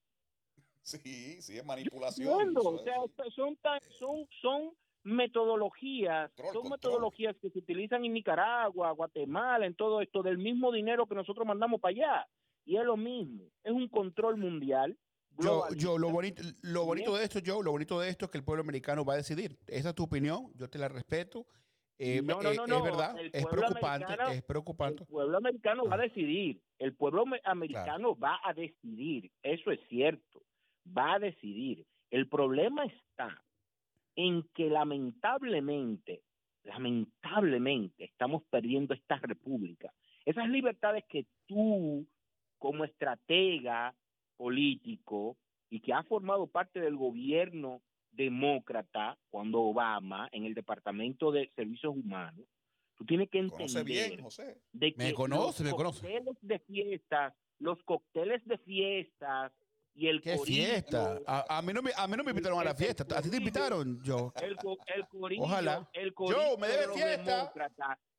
Sí, sí, es manipulación. Entiendo, eso o sea, son, tan- son, son metodologías, Control, son control. metodologías que se utilizan en Nicaragua, Guatemala, en todo esto, del mismo dinero que nosotros mandamos para allá. Y es lo mismo, es un control mundial. Yo, yo, lo bonito, lo bonito de esto, Joe, lo bonito de esto es que el pueblo americano va a decidir. Esa es tu opinión, yo te la respeto. Eh, No, no, eh, no, Es verdad, es preocupante, es preocupante. El pueblo americano va a decidir, el pueblo ame- americano va a decidir, eso es cierto, va a decidir. El problema está en que lamentablemente, lamentablemente estamos perdiendo esta república. Esas libertades que tú, como estratega político y que has formado parte del gobierno demócrata cuando Obama en el Departamento de Servicios Humanos, tú tienes que Conoce entender bien, José. de que Me conoce, me los conoce. cócteles de fiestas, los cócteles de fiestas y el ¿Qué corillo, fiesta? A, a mí no me, a mí no me invitaron a la fiesta. ¿A ti te invitaron, el, el corillo, Ojalá. el corillo Joe, me de debe fiesta.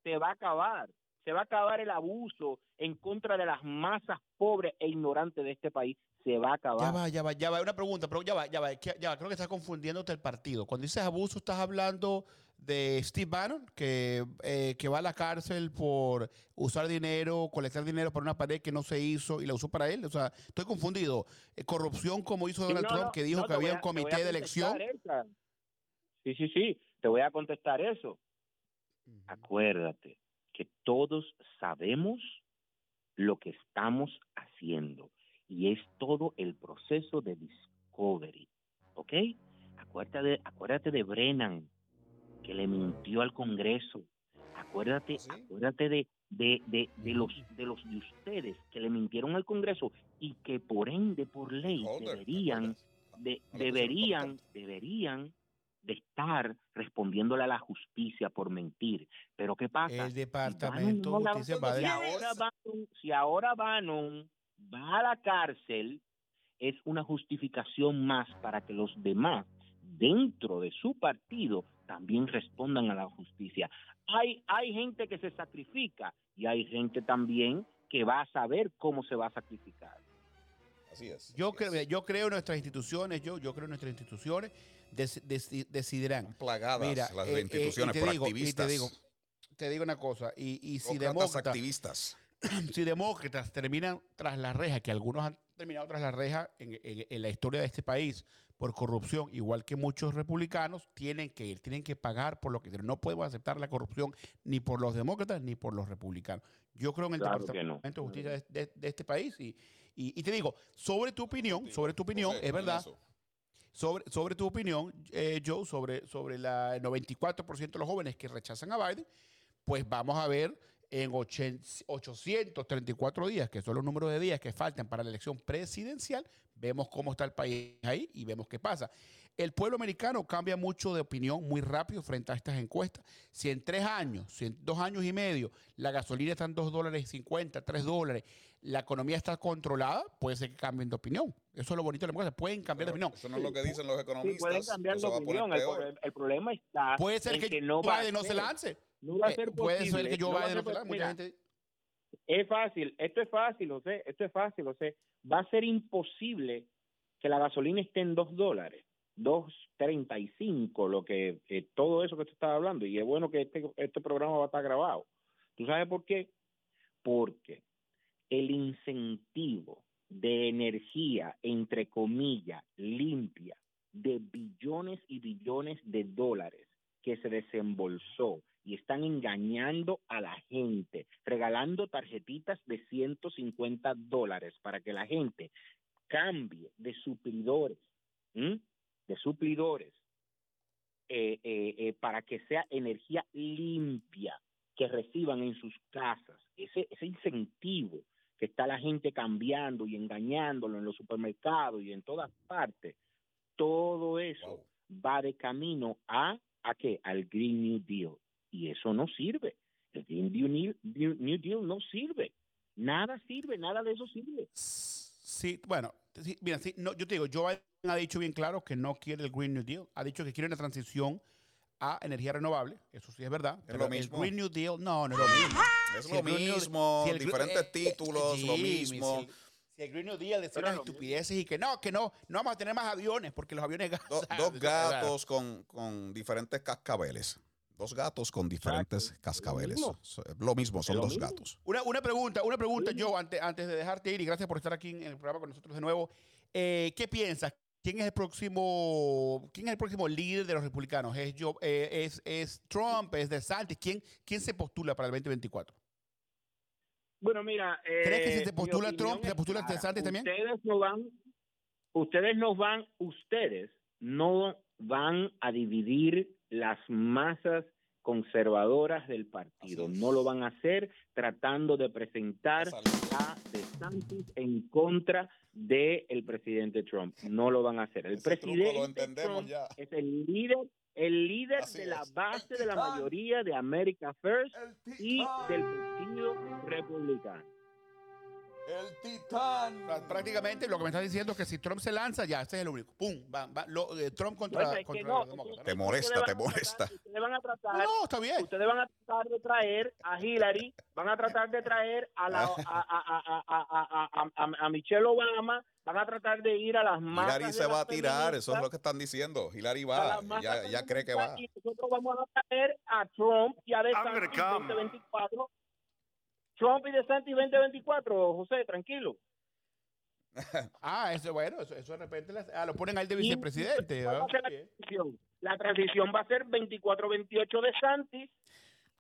se va a acabar. Se va a acabar el abuso en contra de las masas pobres e ignorantes de este país. Se va a acabar. Ya va, ya va, ya va. Una pregunta, pero ya va, ya va, ya va. Creo que estás confundiéndote el partido. Cuando dices abuso, estás hablando de Steve Bannon, que, eh, que va a la cárcel por usar dinero, colectar dinero para una pared que no se hizo y la usó para él. O sea, estoy confundido. Eh, corrupción como hizo Sí, Donald no, Trump, que dijo no, que había un comité de elección. esa. Sí, sí, sí, te voy a contestar eso. Acuérdate que todos sabemos lo que estamos haciendo y es todo el proceso de discovery, ¿ok? Acuérdate de, acuérdate de Brennan, que le mintió al Congreso. Acuérdate, ¿Ah, sí? acuérdate de, de, de, de los de los de ustedes que le mintieron al Congreso y que por ende, por ley, Holder, ¿te deberían de- deberían, deberían de estar respondiéndole a la justicia por mentir. Pero ¿qué pasa? El departamento de Bannon no justicia va si de- ahora Bannon- si ahora Bannon va a la cárcel, es una justificación más para que los demás dentro de su partido también respondan a la justicia. Hay, hay gente que se sacrifica y hay gente también que va a saber cómo se va a sacrificar. Así es. Yo así creo, es. yo creo en nuestras instituciones, yo, yo creo en nuestras instituciones, dec- deci- decidirán. Están plagadas Mira, las eh, eh, instituciones por digo, y activistas. te digo, te digo una cosa, y, y si demócratas, activistas. si demócratas terminan tras la reja, que algunos han terminado tras la reja en, en- en la historia de este país por corrupción, igual que muchos republicanos, tienen que ir, tienen que pagar por lo que. No podemos aceptar la corrupción ni por los demócratas ni por los republicanos. Yo creo en el Claro no. Departamento de Justicia de, de- de este país y, y- y te digo, sobre tu opinión, sobre tu opinión, José, es verdad, sobre, sobre tu opinión, eh, Joe, sobre, sobre la el 94% de los jóvenes que rechazan a Biden, pues vamos a ver en 80 834 días, que son los números de días que faltan para la elección presidencial, vemos cómo está el país ahí y vemos qué pasa. El pueblo americano cambia mucho de opinión muy rápido frente a estas encuestas. Si en tres años, si en dos años y medio, la gasolina está en 2 dólares 50, 3 dólares, la economía está controlada, puede ser que cambien de opinión. Eso es lo bonito de la democracia, pueden cambiar de opinión. Eso no es lo que dicen los Sí, economistas. pueden cambiar de opinión. El, problema está Puede ser en que, no Biden no se ser. lance. No va a Eh, ser puede ser que Joe no va a. Mucha gente Es fácil, esto es fácil, sea, esto es fácil, sea, va a ser imposible que la gasolina esté en dos dólares, dos treinta y cinco, lo que eh, todo eso que te estaba hablando, y es bueno que este, este programa va a estar grabado. ¿Tú sabes por qué? Porque el incentivo de energía, entre comillas, limpia, de billones y billones de dólares que se desembolsó y están engañando a la gente, regalando tarjetitas de 150 dólares para que la gente cambie de suplidores, ¿m? de suplidores, eh, eh, eh, para que sea energía limpia que reciban en sus casas. Ese, ese incentivo que está la gente cambiando y engañándolo en los supermercados y en todas partes, todo eso va de camino a, ¿a qué? Al Green New Deal. Y eso no sirve. El Green New, New, New Deal no sirve. Nada sirve, nada de eso sirve. Sí, bueno, sí, mira, sí, no, yo te digo, Joe Biden ha dicho bien claro que no quiere el Green New Deal. Ha dicho que quiere una transición a energía renovable. Eso sí es verdad. Es pero lo mismo. El Green New Deal, no, no es lo mismo. Es Si lo mismo, si diferentes eh, títulos, lo mismo. Si el, si el Green New Deal decía unas estupideces y que no, que no, no vamos a tener más aviones porque los aviones Do- gastan. dos gatos con, con diferentes cascabeles. Dos gatos con diferentes cascabeles. mismo. Lo mismo, son Es lo dos mismo. gatos. Una, una pregunta, una pregunta, Joe, antes, antes de dejarte ir y gracias por estar aquí en el programa con nosotros de nuevo. Eh, ¿Qué piensas? ¿Quién es el próximo, quién es el próximo líder de los republicanos? ¿Es, Joe- eh, es, es Trump? ¿Es DeSantis? ¿Quién, ¿Quién se postula para el 2024? Bueno, mira. ¿Crees que eh, si se mi postula Trump, se postula clara. DeSantis también? Ustedes no van, ustedes no van, ustedes no van a dividir las masas conservadoras del partido. No lo van a hacer tratando de presentar a DeSantis en contra del presidente Trump. No lo van a hacer. El Ese presidente Trump ya. es el líder, el líder Así de la base de la mayoría de America First y del partido republicano. El titán. Prá- Prácticamente lo que me estás diciendo es que si Trump se lanza, ya, ese es el único. ¡Pum! Va, va, lo- eh, Trump contra, Bueno, es que contra no, los demócratas. Te molesta, te tratar- molesta. Ustedes van a tratar, No, está bien. ustedes van a tratar de traer a Hillary, van a tratar de traer a la a, a, a, a, a, a, a- a Michelle Obama, van a tratar de ir a las masas. Hilary de se va a tirar, eso es lo que están diciendo. Hilary a va, ya, ya cree que va. Y nosotros vamos a traer a Trump y a DeSantis 2024. Trump y DeSantis 2024, José, tranquilo. Ah, eso, bueno, eso, eso de repente las- ah, lo ponen al de vicepresidente. ¿cuál va ¿verdad? a ser la transición? La transición va a ser 24-28 de Santis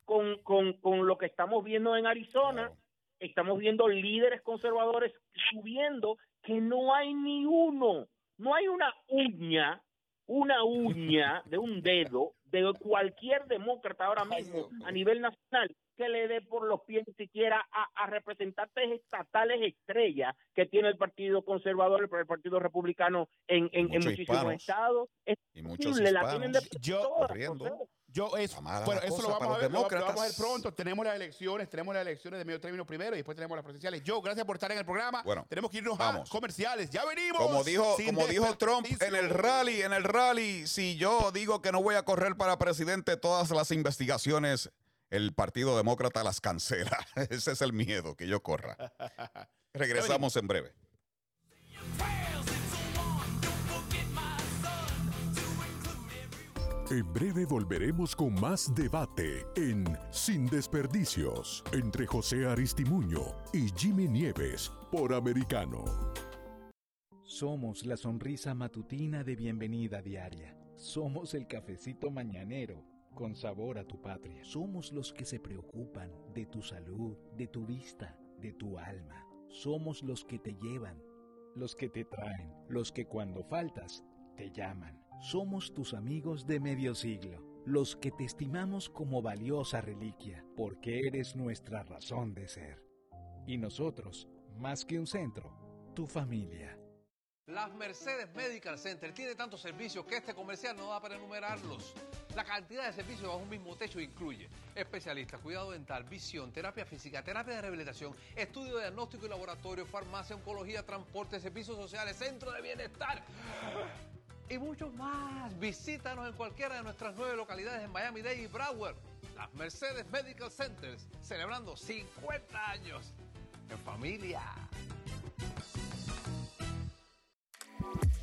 con, con, con lo que estamos viendo en Arizona. Claro. Estamos viendo líderes conservadores subiendo que no hay ni uno, no hay una uña, una uña de un dedo de cualquier demócrata ahora Ay, mismo mío. a nivel nacional que le dé por los pies ni siquiera a, a representantes estatales estrellas que tiene el Partido Conservador, el, el Partido Republicano en, en, en muchísimos estados. Es Y muchos la tienen de Yo- corriendo. Yo es, Está mala bueno, eso lo vamos, ver, lo, lo vamos a ver pronto. Tenemos las elecciones, tenemos las elecciones de medio término primero y después tenemos las presidenciales. Yo, gracias por estar en el programa. Bueno, tenemos que irnos vamos. a comerciales. Ya venimos. Como dijo, como dijo Trump en el rally, en el rally, si yo digo que no voy a correr para presidente, todas las investigaciones, el Partido Demócrata las cancela. Ese es el miedo, que yo corra. Regresamos en breve. En breve volveremos con más debate en Sin Desperdicios entre José Aristimuño y Jimmy Nieves por Americano. Somos la sonrisa matutina de bienvenida diaria. Somos el cafecito mañanero con sabor a tu patria. Somos los que se preocupan de tu salud, de tu vista, de tu alma. Somos los que te llevan, los que te traen, los que cuando faltas te llaman. Somos tus amigos de medio siglo, los que te estimamos como valiosa reliquia, porque eres nuestra razón de ser. Y nosotros, más que un centro, tu familia. Las Mercedes Medical Center tiene tantos servicios que este comercial no da para enumerarlos. La cantidad de servicios bajo un mismo techo incluye especialistas, cuidado dental, visión, terapia física, terapia de rehabilitación, estudio de diagnóstico y laboratorio, farmacia, oncología, transporte, servicios sociales, centro de bienestar y muchos más. Visítanos en cualquiera de nuestras nueve localidades en Miami-Dade y Broward. Las Mercedes Medical Centers celebrando 50 años en familia.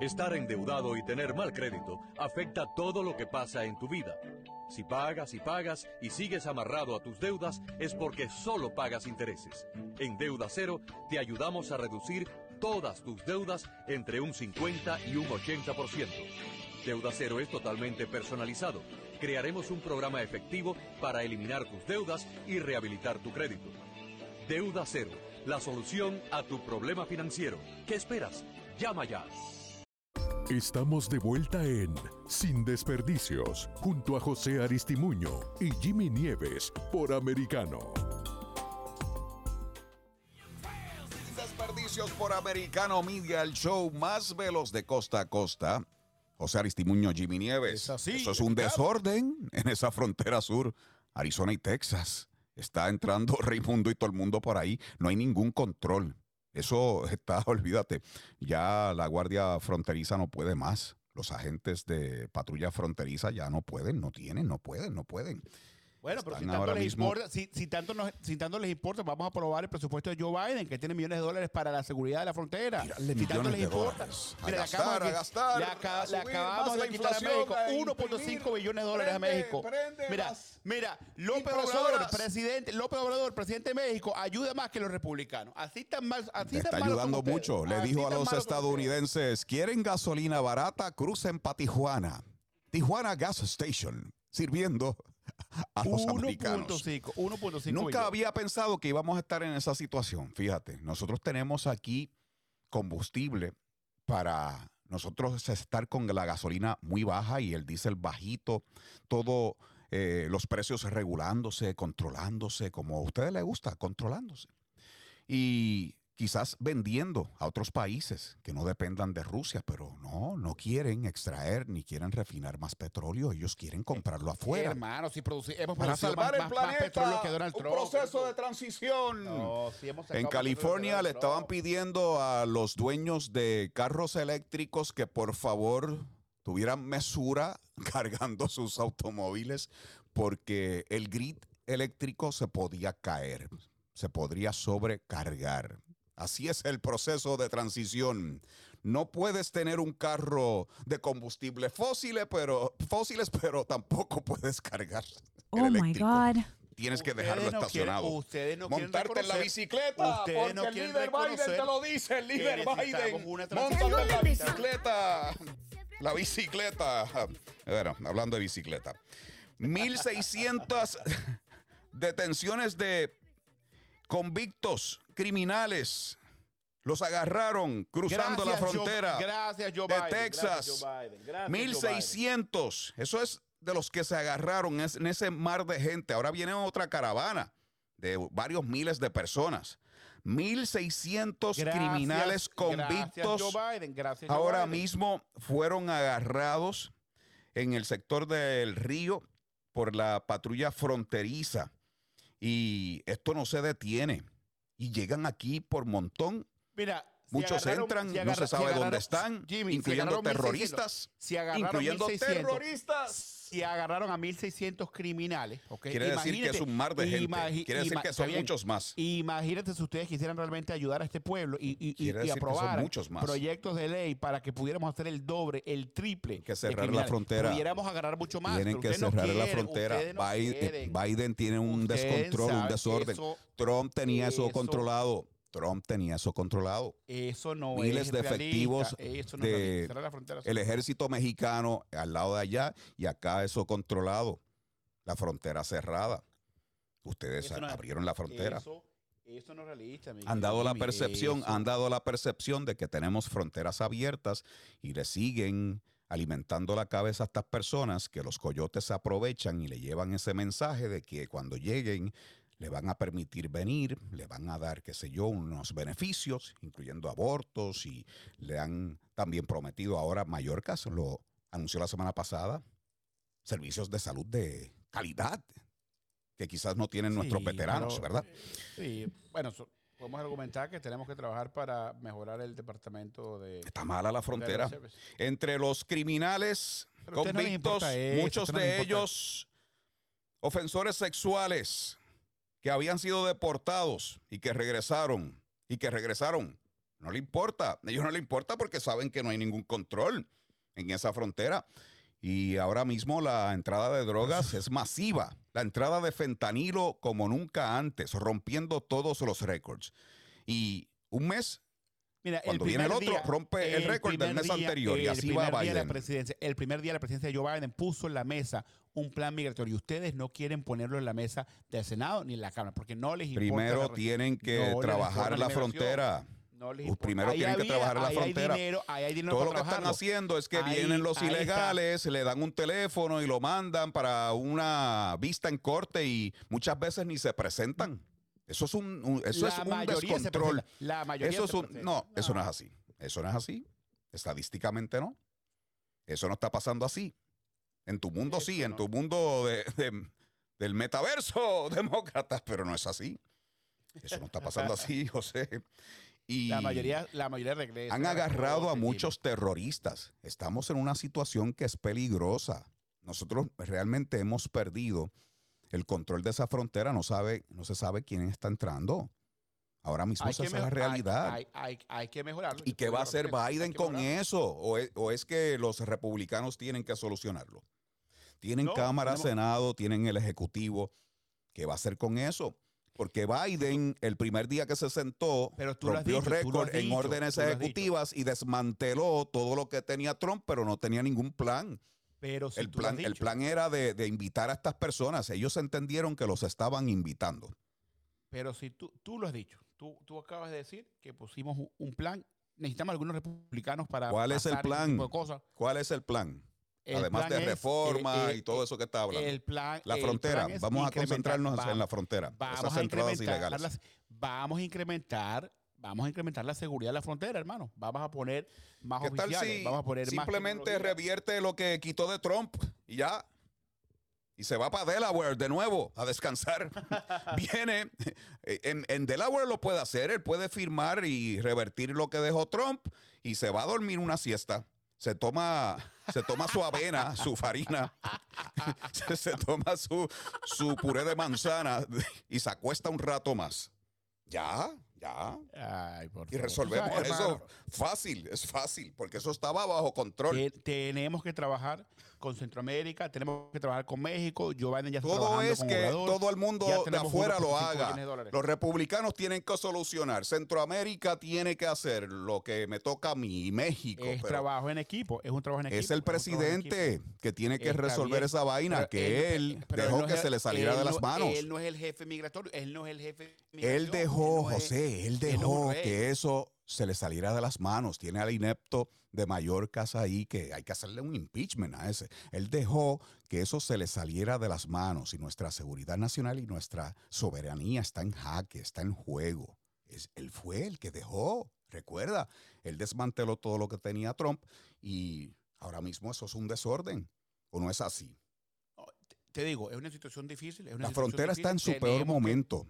Estar endeudado y tener mal crédito afecta todo lo que pasa en tu vida. Si pagas y pagas y sigues amarrado a tus deudas es porque solo pagas intereses. En Deuda Cero te ayudamos a reducir todas tus deudas entre un 50 y un 80%. Deuda Cero es totalmente personalizado. Crearemos un programa efectivo para eliminar tus deudas y rehabilitar tu crédito. Deuda Cero, la solución a tu problema financiero. ¿Qué esperas? Llama ya. Estamos de vuelta en Sin Desperdicios, junto a José Aristimuño y Jimmy Nieves por Americano. Sin Desperdicios por Americano Media, el show más veloz de costa a costa. José Aristimuño, Jimmy Nieves. Es así, Eso es un claro. desorden en esa frontera sur, Arizona y Texas. Está entrando Raimundo y todo el mundo por ahí. No hay ningún control. Eso está, olvídate. Ya la Guardia Fronteriza no puede más. Los agentes de patrulla fronteriza ya no pueden, no tienen, no pueden, no pueden. Bueno, pero si tanto, les mismo- importa, si, si tanto nos- si tanto les importa, vamos a aprobar el presupuesto de Joe Biden, que tiene millones de dólares para la seguridad de la frontera. Si tanto les importa. A Mira, le gastar, acabamos a gastar, le a acabamos de quitar a México a 1.5 imprimir. billones de dólares a México. prende Mira, mira, López. Obrador, presidente, López Obrador, presidente de México, ayuda más que los republicanos. Así tan mal, así está ayudando mucho. Le Así dijo a los estadounidenses, ¿quieren gasolina barata? Crucen para Tijuana. Tijuana Gas Station, sirviendo a los americanos. 1.5, 1.5 Nunca había pensado que íbamos a estar en esa situación. Fíjate, nosotros tenemos aquí combustible para nosotros estar con la gasolina muy baja y el diésel bajito, todo eh, los precios regulándose, controlándose, como a ustedes les gusta, controlándose. Y quizás vendiendo a otros países que no dependan de Rusia, pero no, no quieren extraer ni quieren refinar más petróleo, ellos quieren comprarlo afuera. Hermano, si hemos Para salvar más, el planeta, que Donald un proceso de transición. No, sí hemos sacado En California le estaban pidiendo a los dueños de carros eléctricos que por favor tuvieran mesura cargando sus automóviles porque el grid eléctrico se podía caer, se podría sobrecargar. Así es el proceso de transición. No puedes tener un carro de combustible fósiles, pero, fósiles, pero tampoco puedes cargar. el Oh my. God. Tienes que Ustedes dejarlo no quieren- estacionado. ustedes no quieren Montarte en la bicicleta. ustedes porque no el líder Biden te lo dice, el líder Biden. una Móntate en la bicicleta. La bicicleta. Bueno, hablando de bicicleta. 1600 detenciones de convictos criminales. Los agarraron cruzando Gracias, la Joe- frontera gracias, Joe de Biden. Texas. Gracias, Joe Biden. Gracias, Joe Biden. 1600. Eso es de los que se agarraron en ese mar de gente. Ahora viene otra caravana de varios miles de personas. 1600 Gracias, criminales convictos Gracias, Joe Biden. Gracias, Joe ahora mismo fueron agarrados en el sector del río por la patrulla fronteriza. Y esto no se detiene. Y llegan aquí por montón. Muchos entran, si no se si sabe agarraron- dónde están, Jimmy, incluyendo agarraron 1600, terroristas. Si agarraron incluyendo 1600, terroristas. Si agarraron a 1600 criminales. Quiere decir que es un mar de gente. Quiere decir que son bien. muchos más. Imagínate si ustedes quisieran realmente ayudar a este pueblo y, aprobar proyectos de ley para que pudiéramos hacer el doble, el triple. que cerrar la frontera. Pudiéramos agarrar mucho más. Tienen que no cerrar la frontera. no Biden, tiene un Ustedes descontrol, un desorden. eso- Trump tenía eso, eso- controlado. Trump tenía eso controlado. Eso no Miles es de realista, efectivos eso no de la frontera. el ejército mexicano al lado de allá y acá eso controlado. La frontera cerrada. Ustedes es- abrieron la frontera. Eso, eso no es realista. han dado la percepción, eso. han dado la percepción de que tenemos fronteras abiertas y le siguen alimentando la cabeza a estas personas que los coyotes se aprovechan y le llevan ese mensaje de que cuando lleguen le van a permitir venir, le van a dar, qué sé yo, unos beneficios, incluyendo abortos y le han también prometido ahora Mallorca, lo anunció la semana pasada, servicios de salud de calidad que quizás no tienen nuestros veteranos, pero, ¿verdad? Sí, bueno, so- podemos argumentar que tenemos que trabajar para mejorar el departamento de... Está mala la frontera. Entre los criminales Pero no convictos, muchos no de ellos ofensores sexuales que habían sido deportados y que regresaron y que regresaron. No le importa. A ellos no le importa porque saben que no hay ningún control en esa frontera. Y ahora mismo la entrada de drogas es masiva. La entrada de fentanilo como nunca antes, rompiendo todos los récords. Y un mes Mira, Cuando viene el otro, rompe el récord del mes anterior, y así va de la Biden. presidencia- el primer día de la presidencia de Joe Biden puso en la mesa un plan migratorio. Ustedes no quieren ponerlo en la mesa del Senado ni en la Cámara, porque no les importa. Primero la tienen que no trabajar la la frontera. No les importa. primero Ahí tienen que trabajar la ahí frontera. Hay dinero, ahí hay dinero Todo lo que están haciendo es que Ahí- vienen los está. ilegales, le dan un teléfono y lo mandan para una vista en corte y muchas veces ni se presentan. Eso es un, un- eso La es un descontrol. La mayoría Eso es un- no, eso no es así. Eso no es así. Estadísticamente no. Eso no está pasando así. En tu mundo sí, en tu mundo de- de- del metaverso demócrata, pero no es así. Eso no está pasando así, José. Y La mayoría, la mayoría regresa. han agarrado a muchos terroristas. Estamos en una situación que es peligrosa. Nosotros realmente hemos perdido el control de esa frontera. No, sabe, no se sabe quién está entrando. Ahora mismo esa es la realidad. Hay, hay- hay que mejorarlo. ¿Y qué va a hacer Biden con mejorarlo. eso? ¿O es, o es que los republicanos tienen que solucionarlo? Tienen No, Cámara, Senado, tienen el Ejecutivo. ¿Qué va a hacer con eso? Porque Biden, el primer día que se sentó, Pero tú rompió récord en órdenes ejecutivas y desmanteló todo lo que tenía Trump, pero no tenía ningún plan. Pero si el, tú plan el plan era de, de invitar a estas personas. Ellos entendieron que los estaban invitando. Pero si tú, tú lo has dicho, tú, tú acabas de decir que pusimos un- plan, necesitamos algunos republicanos para ¿Cuál es el ese plan? ¿Cuál es el plan? El Además de reforma eh, eh, y todo eso que está hablando. El plan, La el frontera, plan vamos a concentrarnos en la frontera. Vamos esas a entradas incrementar ilegales. las- vamos a incrementar, vamos a incrementar la seguridad de la frontera, hermano. Vamos a poner más ¿Qué tal oficiales, si vamos a poner simplemente revierte lo que quitó de Trump y ya? Y se va para Delaware de nuevo a descansar. Viene, eh, en, en Delaware lo puede hacer, él puede firmar y revertir lo que dejó Trump y se va a dormir una siesta. Se toma, se toma su avena, su farina, se, se toma su, su puré de manzana y se acuesta un rato más. Ya, ya. Ay, por Y resolvemos eso fácil, es fácil, porque eso estaba bajo control. te- tenemos que trabajar con Centroamérica, tenemos que trabajar con México. Ya está Todo trabajando es con que Obrador. todo el mundo de afuera lo 5 haga. Los republicanos tienen que solucionar. Centroamérica tiene que hacer lo que me toca a mí y México. Es pero trabajo en equipo, es un trabajo en equipo. es el presidente que tiene que Está resolver bien, esa vaina pero que él, dejó no que se le saliera él de las no- manos. Él no es el jefe migratorio, él no es el jefe Él migración, dejó, no José, él es dejó que eso se le saliera de las manos. Tiene al inepto de Mallorca ahí que hay que hacerle un impeachment a ese. Él dejó que eso se le saliera de las manos y nuestra seguridad nacional y nuestra soberanía está en jaque, está en juego. Es, él fue el que dejó, recuerda, él desmanteló todo lo que tenía Trump y ahora mismo eso es un desorden. ¿O no es así? Te digo, es una situación difícil. es una La situación frontera está en su peor que- momento.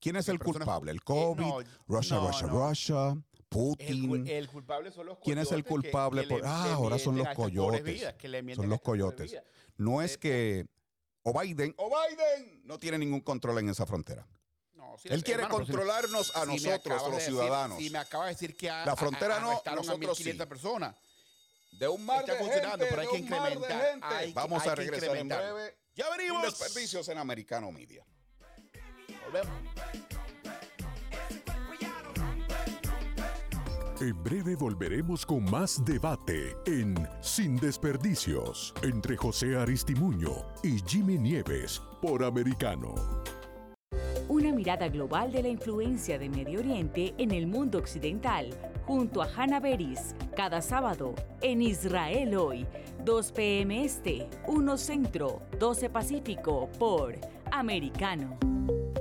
¿Quién es el personas- culpable? ¿El COVID? no, Russia, no, Russia, no. Russia, Putin. el culpable son los ¿Quién es el coyotes que- culpable? que por- le- ah, le ahora son los a coyotes. vidas, Son a los coyotes. No es Eh, que o Biden, o Biden no tiene ningún control en esa frontera. No, sí, Él quiere hermano, si- controlarnos a si nosotros, acabas los de decir- ciudadanos. Si me acaba de decir que a, La frontera a- no, a nosotros 1.500 sí. personas. De un mar Está de gente, pero hay que incrementar, Vamos hay a regresar en breve. Ya venimos. desperdicios en Americano Media. Volvemos. En breve volveremos con más debate en Sin Desperdicios entre José Aristimuño y Jimmy Nieves por Americano. Una mirada global de la influencia de Medio Oriente en el mundo occidental, junto a Hannah Beris, cada sábado en Israel hoy, 2 p.m. Este, 1 Centro, 12 Pacífico, por Americano.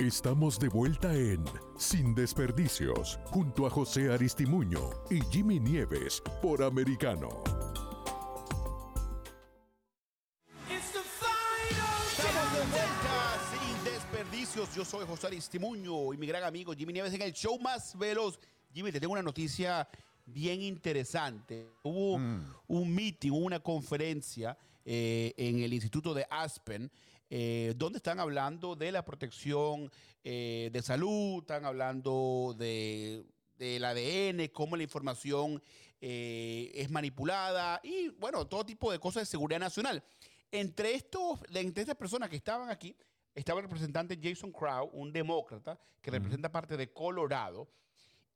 Estamos de vuelta en Sin Desperdicios, junto a José Aristimuño y Jimmy Nieves por Americano. Estamos de vuelta sin desperdicios. Yo soy José Aristimuño y mi gran amigo Jimmy Nieves en el show más veloz. Jimmy, te tengo una noticia bien interesante. Hubo un meeting, una conferencia eh, en el Instituto de Aspen eh, donde están hablando de la protección eh, de salud, están hablando de, del ADN, cómo la información eh, es manipulada y, bueno, todo tipo de cosas de seguridad nacional. Entre, estos, entre estas personas que estaban aquí, estaba el representante Jason Crow, un demócrata que representa parte de Colorado.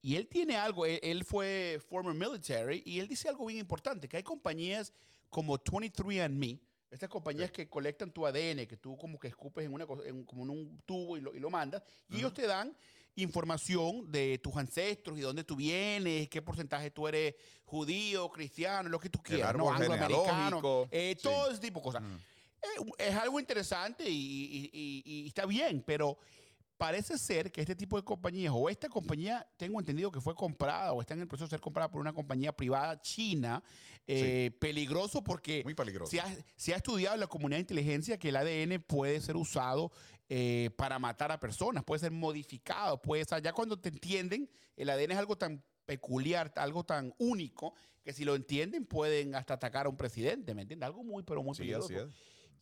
Y él tiene algo, él, él fue former military, y él dice algo bien importante, que hay compañías como 23andMe, estas compañías que colectan tu ADN, que tú como que escupes en una en- como en un tubo y lo, y lo mandas, y ellos te dan información de tus ancestros y dónde tú vienes, qué porcentaje tú eres judío, cristiano, lo que tú quieras, ¿no? angloamericano, eh, Sí. todo ese tipo de cosas. Eh, es algo interesante y, y- y- y está bien, pero parece ser que este tipo de compañías, o esta compañía, tengo entendido que fue comprada o está en el proceso de ser comprada por una compañía privada china, eh, peligroso porque Muy peligroso. Se, ha, se ha estudiado en la comunidad de inteligencia que el ADN puede ser usado eh, para matar a personas, puede ser modificado, puede ser, ya cuando te entienden, el ADN es algo tan peculiar, algo tan único, que si lo entienden pueden hasta atacar a un presidente, ¿me entiendes? Algo muy, pero muy Sí, peligroso. así es.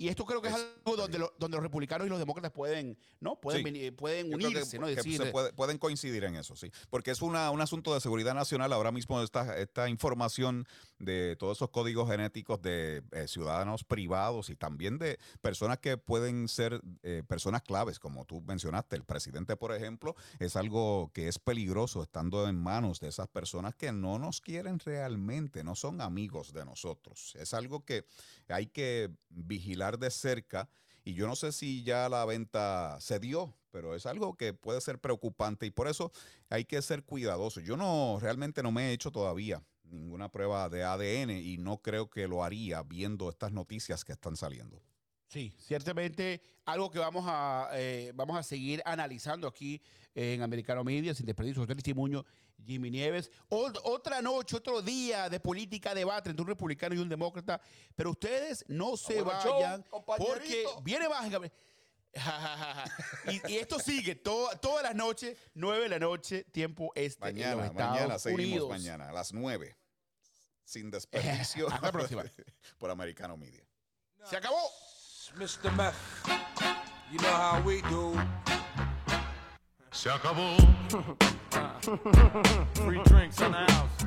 Y esto creo que es, algo donde, lo- donde los republicanos y los demócratas pueden, ¿no? Pueden, Sí. venir- pueden creo que- unirse, ¿no? Decir, se puede- pueden coincidir en eso, sí. Porque es una, un asunto de seguridad nacional. Ahora mismo esta, esta información de todos esos códigos genéticos de eh, ciudadanos privados y también de personas que pueden ser eh, personas claves, como tú mencionaste, el presidente, por ejemplo, es algo que es peligroso estando en manos de esas personas que no nos quieren realmente, no son amigos de nosotros. Es algo que hay que vigilar de cerca. Y yo no sé si ya la venta se dio, pero es algo que puede ser preocupante y por eso hay que ser cuidadoso. Yo no, realmente no me he hecho todavía ninguna prueba de ADN y no creo que lo haría viendo estas noticias que están saliendo. Sí, ciertamente algo que vamos a, eh, vamos a seguir analizando aquí en Americano Media, sin desperdicio, José Testimonio, Jimmy Nieves. Ot- otra noche, otro día de política, debate entre un republicano y un demócrata, pero ustedes no se vayan porque viene más. Y, y esto sigue todo- todas las noches, 9 de la noche, tiempo este en los Mañana, Estados mañana seguimos Unidos. mañana a las 9. Sin desperdicio. Hasta la próxima. por Americano Media. Se acabó. Mr. Meth, you know how we do. Se acabó. Free drinks in the house.